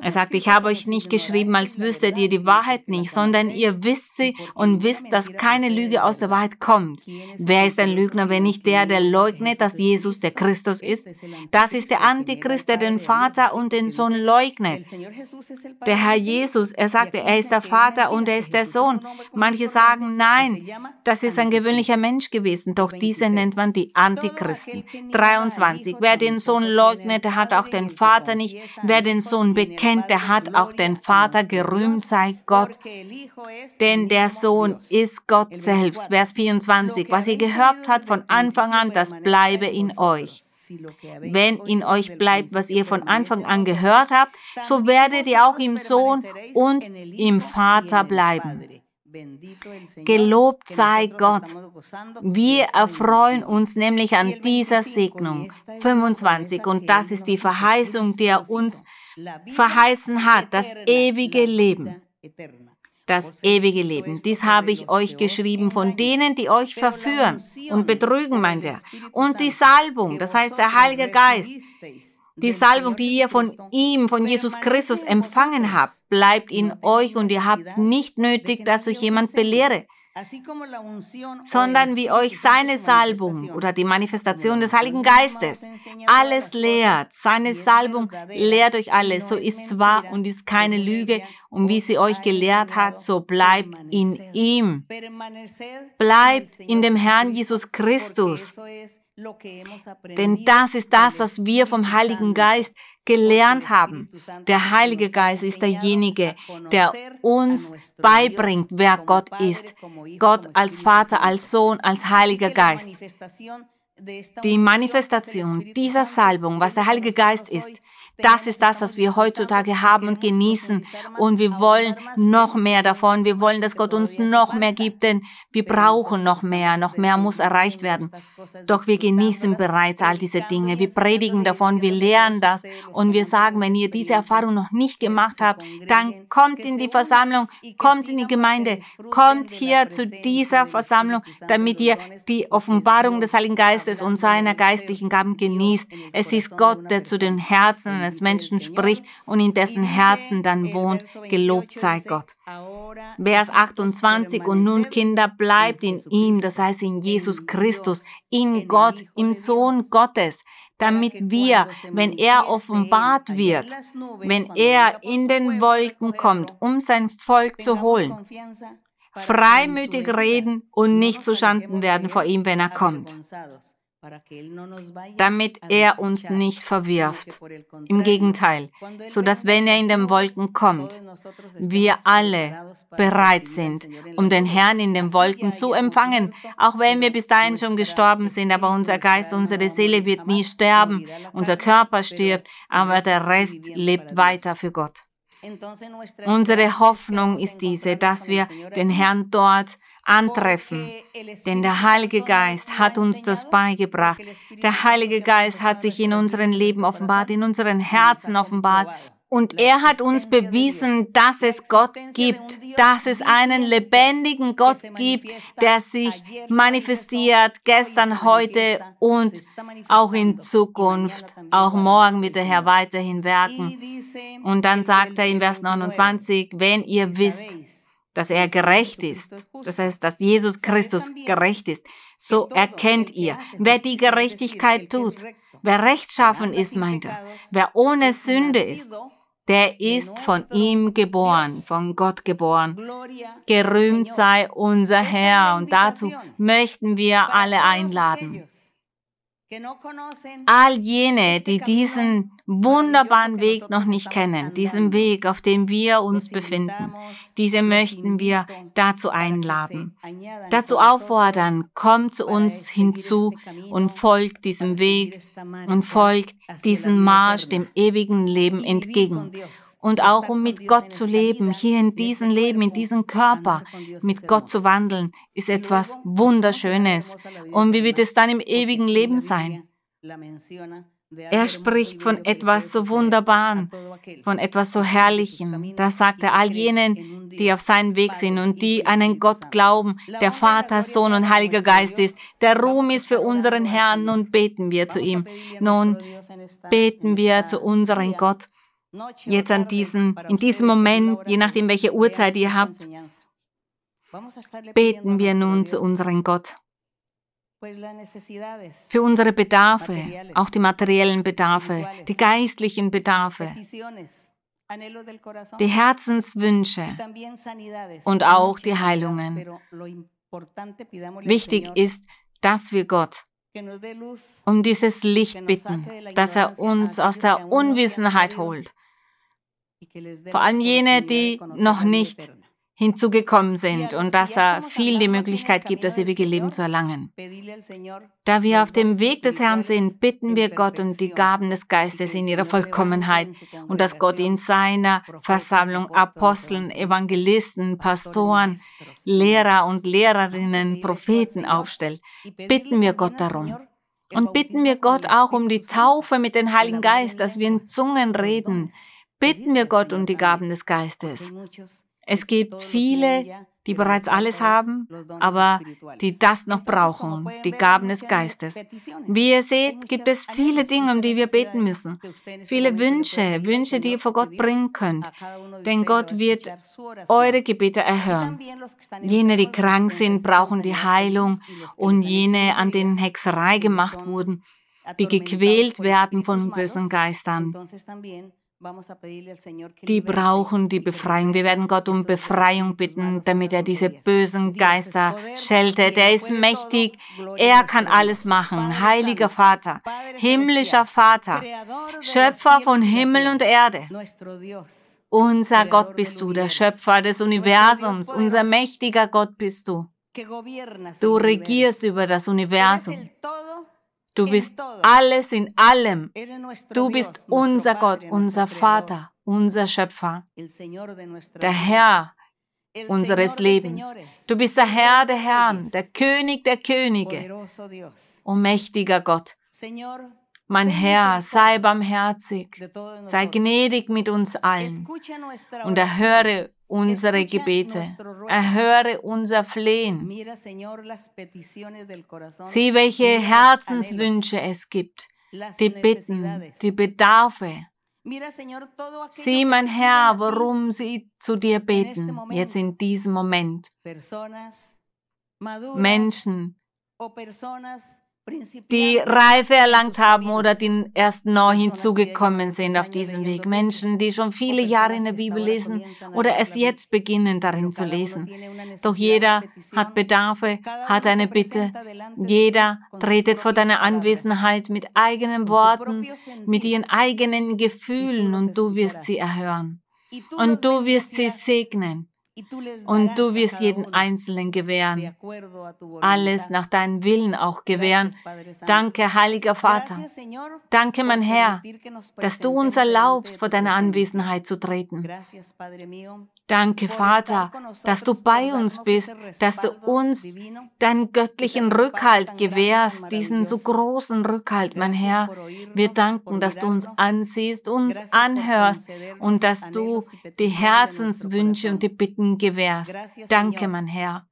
Er sagt, ich habe euch nicht geschrieben, als wüsstet ihr die Wahrheit nicht, sondern ihr wisst sie und wisst, dass keine Lüge aus der Wahrheit kommt. Wer ist ein Lügner, wenn nicht der, der leugnet, dass Jesus der Christus ist? Das ist der Antichrist, der den Vater und den Sohn leugnet. Der Herr Jesus, er sagte, er ist der Vater und er ist der Sohn. Manche Manche sagen, nein, das ist ein gewöhnlicher Mensch gewesen, doch diese nennt man die Antichristen. 23. Wer den Sohn leugnet, der hat auch den Vater nicht. Wer den Sohn bekennt, der hat auch den Vater. Gerühmt sei Gott. Denn der Sohn ist Gott selbst. Vers 24. Was ihr gehört habt von Anfang an, das bleibe in euch. Wenn in euch bleibt, was ihr von Anfang an gehört habt, so werdet ihr auch im Sohn und im Vater bleiben. Gelobt sei Gott. Wir erfreuen uns nämlich an dieser Segnung. 25. Und das ist die Verheißung, die er uns verheißen hat, das ewige Leben das ewige Leben. Dies habe ich euch geschrieben von denen, die euch verführen und betrügen, meint er. Und die Salbung, das heißt der Heilige Geist, die Salbung, die ihr von ihm, von Jesus Christus empfangen habt, bleibt in euch und ihr habt nicht nötig, dass euch jemand belehre sondern wie euch seine Salbung oder die Manifestation des Heiligen Geistes alles lehrt. Seine Salbung lehrt euch alles. So ist wahr und ist keine Lüge. Und wie sie euch gelehrt hat, so bleibt in ihm. Bleibt in dem Herrn Jesus Christus. Denn das ist das, was wir vom Heiligen Geist gelernt haben. Der Heilige Geist ist derjenige, der uns beibringt, wer Gott ist. Gott als Vater, als Sohn, als Heiliger Geist. Die Manifestation dieser Salbung, was der Heilige Geist ist, das ist das, was wir heutzutage haben und genießen. Und wir wollen noch mehr davon. Wir wollen, dass Gott uns noch mehr gibt, denn wir brauchen noch mehr. Noch mehr muss erreicht werden. Doch wir genießen bereits all diese Dinge. Wir predigen davon, wir lernen das. Und wir sagen, wenn ihr diese Erfahrung noch nicht gemacht habt, dann kommt in die Versammlung, kommt in die Gemeinde, kommt hier zu dieser Versammlung, damit ihr die Offenbarung des Heiligen Geistes und seiner geistlichen Gaben genießt. Es ist Gott, der zu den Herzen eines Menschen spricht und in dessen Herzen dann wohnt. Gelobt sei Gott. Vers 28, und nun Kinder, bleibt in ihm, das heißt in Jesus Christus, in Gott, im Sohn Gottes, damit wir, wenn er offenbart wird, wenn er in den Wolken kommt, um sein Volk zu holen, freimütig reden und nicht zuschanden werden vor ihm, wenn er kommt damit er uns nicht verwirft. Im Gegenteil, so dass wenn er in den Wolken kommt, wir alle bereit sind, um den Herrn in den Wolken zu empfangen, auch wenn wir bis dahin schon gestorben sind, aber unser Geist, unsere Seele wird nie sterben, unser Körper stirbt, aber der Rest lebt weiter für Gott. Unsere Hoffnung ist diese, dass wir den Herrn dort antreffen. Denn der Heilige Geist hat uns das beigebracht. Der Heilige Geist hat sich in unserem Leben offenbart, in unseren Herzen offenbart. Und er hat uns bewiesen, dass es Gott gibt, dass es einen lebendigen Gott gibt, der sich manifestiert gestern, heute und auch in Zukunft. Auch morgen wird der Herr weiterhin wirken. Und dann sagt er in Vers 29, wenn ihr wisst, dass er gerecht ist, das heißt, dass Jesus Christus gerecht ist, so erkennt ihr, wer die Gerechtigkeit tut, wer rechtschaffen ist, meint er, wer ohne Sünde ist, der ist von ihm geboren, von Gott geboren. Gerühmt sei unser Herr. Und dazu möchten wir alle einladen. All jene, die diesen wunderbaren Weg noch nicht kennen, diesen Weg, auf dem wir uns befinden, diese möchten wir dazu einladen, dazu auffordern, kommt zu uns hinzu und folgt diesem Weg und folgt diesem Marsch dem ewigen Leben entgegen und auch um mit Gott zu leben, hier in diesem Leben, in diesem Körper, mit Gott zu wandeln, ist etwas Wunderschönes. Und wie wird es dann im ewigen Leben sein? Er spricht von etwas so Wunderbaren, von etwas so Herrlichem. Da sagt er all jenen, die auf seinem Weg sind und die an einen Gott glauben, der Vater, Sohn und Heiliger Geist ist. Der Ruhm ist für unseren Herrn. Nun beten wir zu ihm. Nun beten wir zu unserem Gott jetzt an diesen, in diesem Moment, je nachdem, welche Uhrzeit ihr habt, beten wir nun zu unserem Gott. Für unsere Bedarfe, auch die materiellen Bedarfe, die geistlichen Bedarfe, die Herzenswünsche und auch die Heilungen. Wichtig ist, dass wir Gott um dieses Licht bitten, dass er uns aus der Unwissenheit holt. Vor allem jene, die noch nicht hinzugekommen sind und dass er viel die Möglichkeit gibt, das ewige Leben zu erlangen. Da wir auf dem Weg des Herrn sind, bitten wir Gott um die Gaben des Geistes in ihrer Vollkommenheit und dass Gott in seiner Versammlung Aposteln, Evangelisten, Pastoren, Lehrer und Lehrerinnen, Propheten aufstellt. Bitten wir Gott darum. Und bitten wir Gott auch um die Taufe mit dem Heiligen Geist, dass wir in Zungen reden. Bitten wir Gott um die Gaben des Geistes. Es gibt viele, die bereits alles haben, aber die das noch brauchen, die Gaben des Geistes. Wie ihr seht, gibt es viele Dinge, um die wir beten müssen. Viele Wünsche, Wünsche, die ihr vor Gott bringen könnt. Denn Gott wird eure Gebete erhören. Jene, die krank sind, brauchen die Heilung und jene, an denen Hexerei gemacht wurden, die gequält werden von bösen Geistern. Die brauchen die Befreiung. Wir werden Gott um Befreiung bitten, damit er diese bösen Geister scheltet. Er ist mächtig. Er kann alles machen. Heiliger Vater, himmlischer Vater, Schöpfer von Himmel und Erde. Unser Gott bist du, der Schöpfer des Universums. Unser mächtiger Gott bist du. Du regierst über das Universum. Du bist alles in allem. Du bist unser Gott, unser Vater, unser Schöpfer, der Herr unseres Lebens. Du bist der Herr der Herren, der König der Könige, o mächtiger Gott. Mein Herr, sei barmherzig, sei gnädig mit uns allen. Und erhöre unsere Gebete. Erhöre unser Flehen. Sieh, welche Herzenswünsche es gibt, die Bitten, die Bedarfe. Sieh, mein Herr, worum sie zu dir beten, jetzt in diesem Moment. Menschen, die Reife erlangt haben oder die erst neu hinzugekommen sind auf diesem Weg. Menschen, die schon viele Jahre in der Bibel lesen oder es jetzt beginnen darin zu lesen. Doch jeder hat Bedarfe, hat eine Bitte. Jeder tretet vor deiner Anwesenheit mit eigenen Worten, mit ihren eigenen Gefühlen und du wirst sie erhören. Und du wirst sie segnen. Und du wirst jeden Einzelnen gewähren, alles nach deinem Willen auch gewähren. Danke, heiliger Vater. Danke, mein Herr, dass du uns erlaubst, vor deiner Anwesenheit zu treten. Danke, Vater, dass du bei uns bist, dass du uns deinen göttlichen Rückhalt gewährst, diesen so großen Rückhalt, mein Herr. Wir danken, dass du uns ansiehst, uns anhörst und dass du die Herzenswünsche und die Bitten gewährst. Danke, mein Herr.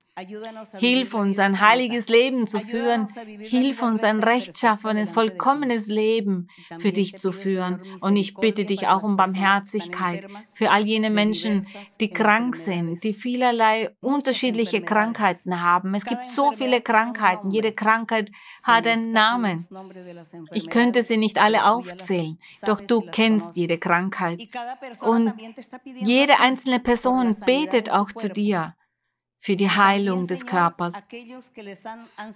Hilf uns, ein heiliges Leben zu führen. Hilf uns, ein rechtschaffenes, vollkommenes Leben für dich zu führen. Und ich bitte dich auch um Barmherzigkeit für all jene Menschen, die krank sind, die vielerlei unterschiedliche Krankheiten haben. Es gibt so viele Krankheiten. Jede Krankheit hat einen Namen. Ich könnte sie nicht alle aufzählen, doch du kennst jede Krankheit. Und jede einzelne Person betet auch zu dir für die Heilung des Körpers.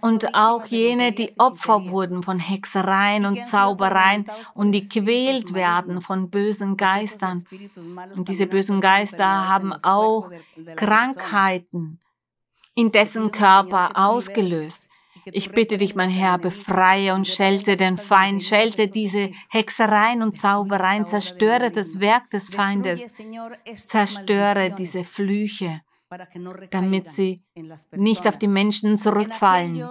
Und auch jene, die Opfer wurden von Hexereien und Zaubereien und die quält werden von bösen Geistern. Und diese bösen Geister haben auch Krankheiten in dessen Körper ausgelöst. Ich bitte dich, mein Herr, befreie und schelte den Feind, schelte diese Hexereien und Zaubereien, zerstöre das Werk des Feindes, zerstöre diese Flüche damit sie nicht auf die Menschen zurückfallen,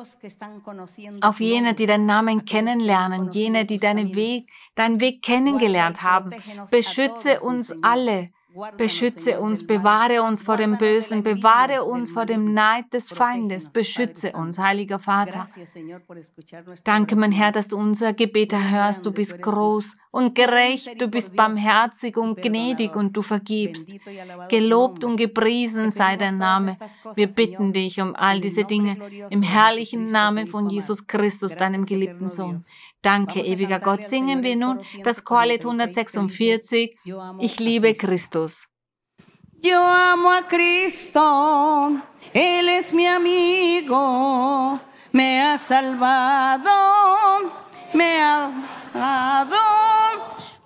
auf jene, die deinen Namen kennenlernen, jene, die deinen Weg, deinen Weg kennengelernt haben. Beschütze uns alle Beschütze uns, bewahre uns vor dem Bösen, bewahre uns vor dem Neid des Feindes, beschütze uns, heiliger Vater. Danke, mein Herr, dass du unser Gebet erhörst. Du bist groß und gerecht, du bist barmherzig und gnädig und du vergibst. Gelobt und gepriesen sei dein Name. Wir bitten dich um all diese Dinge im herrlichen Namen von Jesus Christus, deinem geliebten Sohn. Danke, ewiger Gott. Singen wir nun das Chorlied 146. Ich liebe Christus. Yo amo a Cristo, Él es mi amigo, me ha salvado, me ha dado,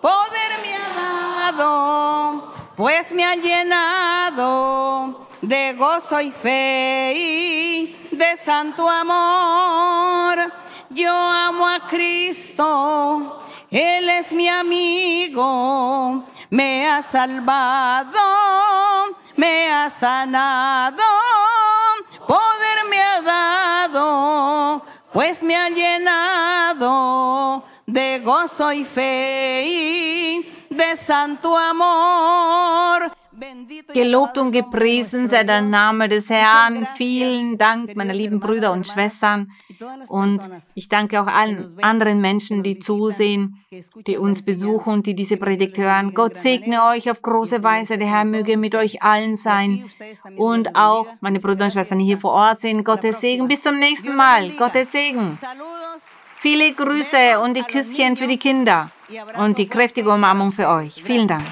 poder me ha dado, pues me ha llenado de gozo y fe y de santo amor. Yo amo a Cristo, Él es mi amigo, me ha salvado, me ha sanado, poder me ha dado, pues me ha llenado de gozo y fe y de santo amor. Gelobt und gepriesen sei der Name des Herrn. Vielen Dank, meine lieben Brüder und Schwestern. Und ich danke auch allen anderen Menschen, die zusehen, die uns besuchen und die diese Predigt hören. Gott segne euch auf große Weise. Der Herr möge mit euch allen sein. Und auch meine Brüder und Schwestern, die hier vor Ort sind. Gottes Segen. Bis zum nächsten Mal. Gottes Segen. Viele Grüße und die Küsschen für die Kinder und die kräftige Umarmung für euch. Vielen Dank.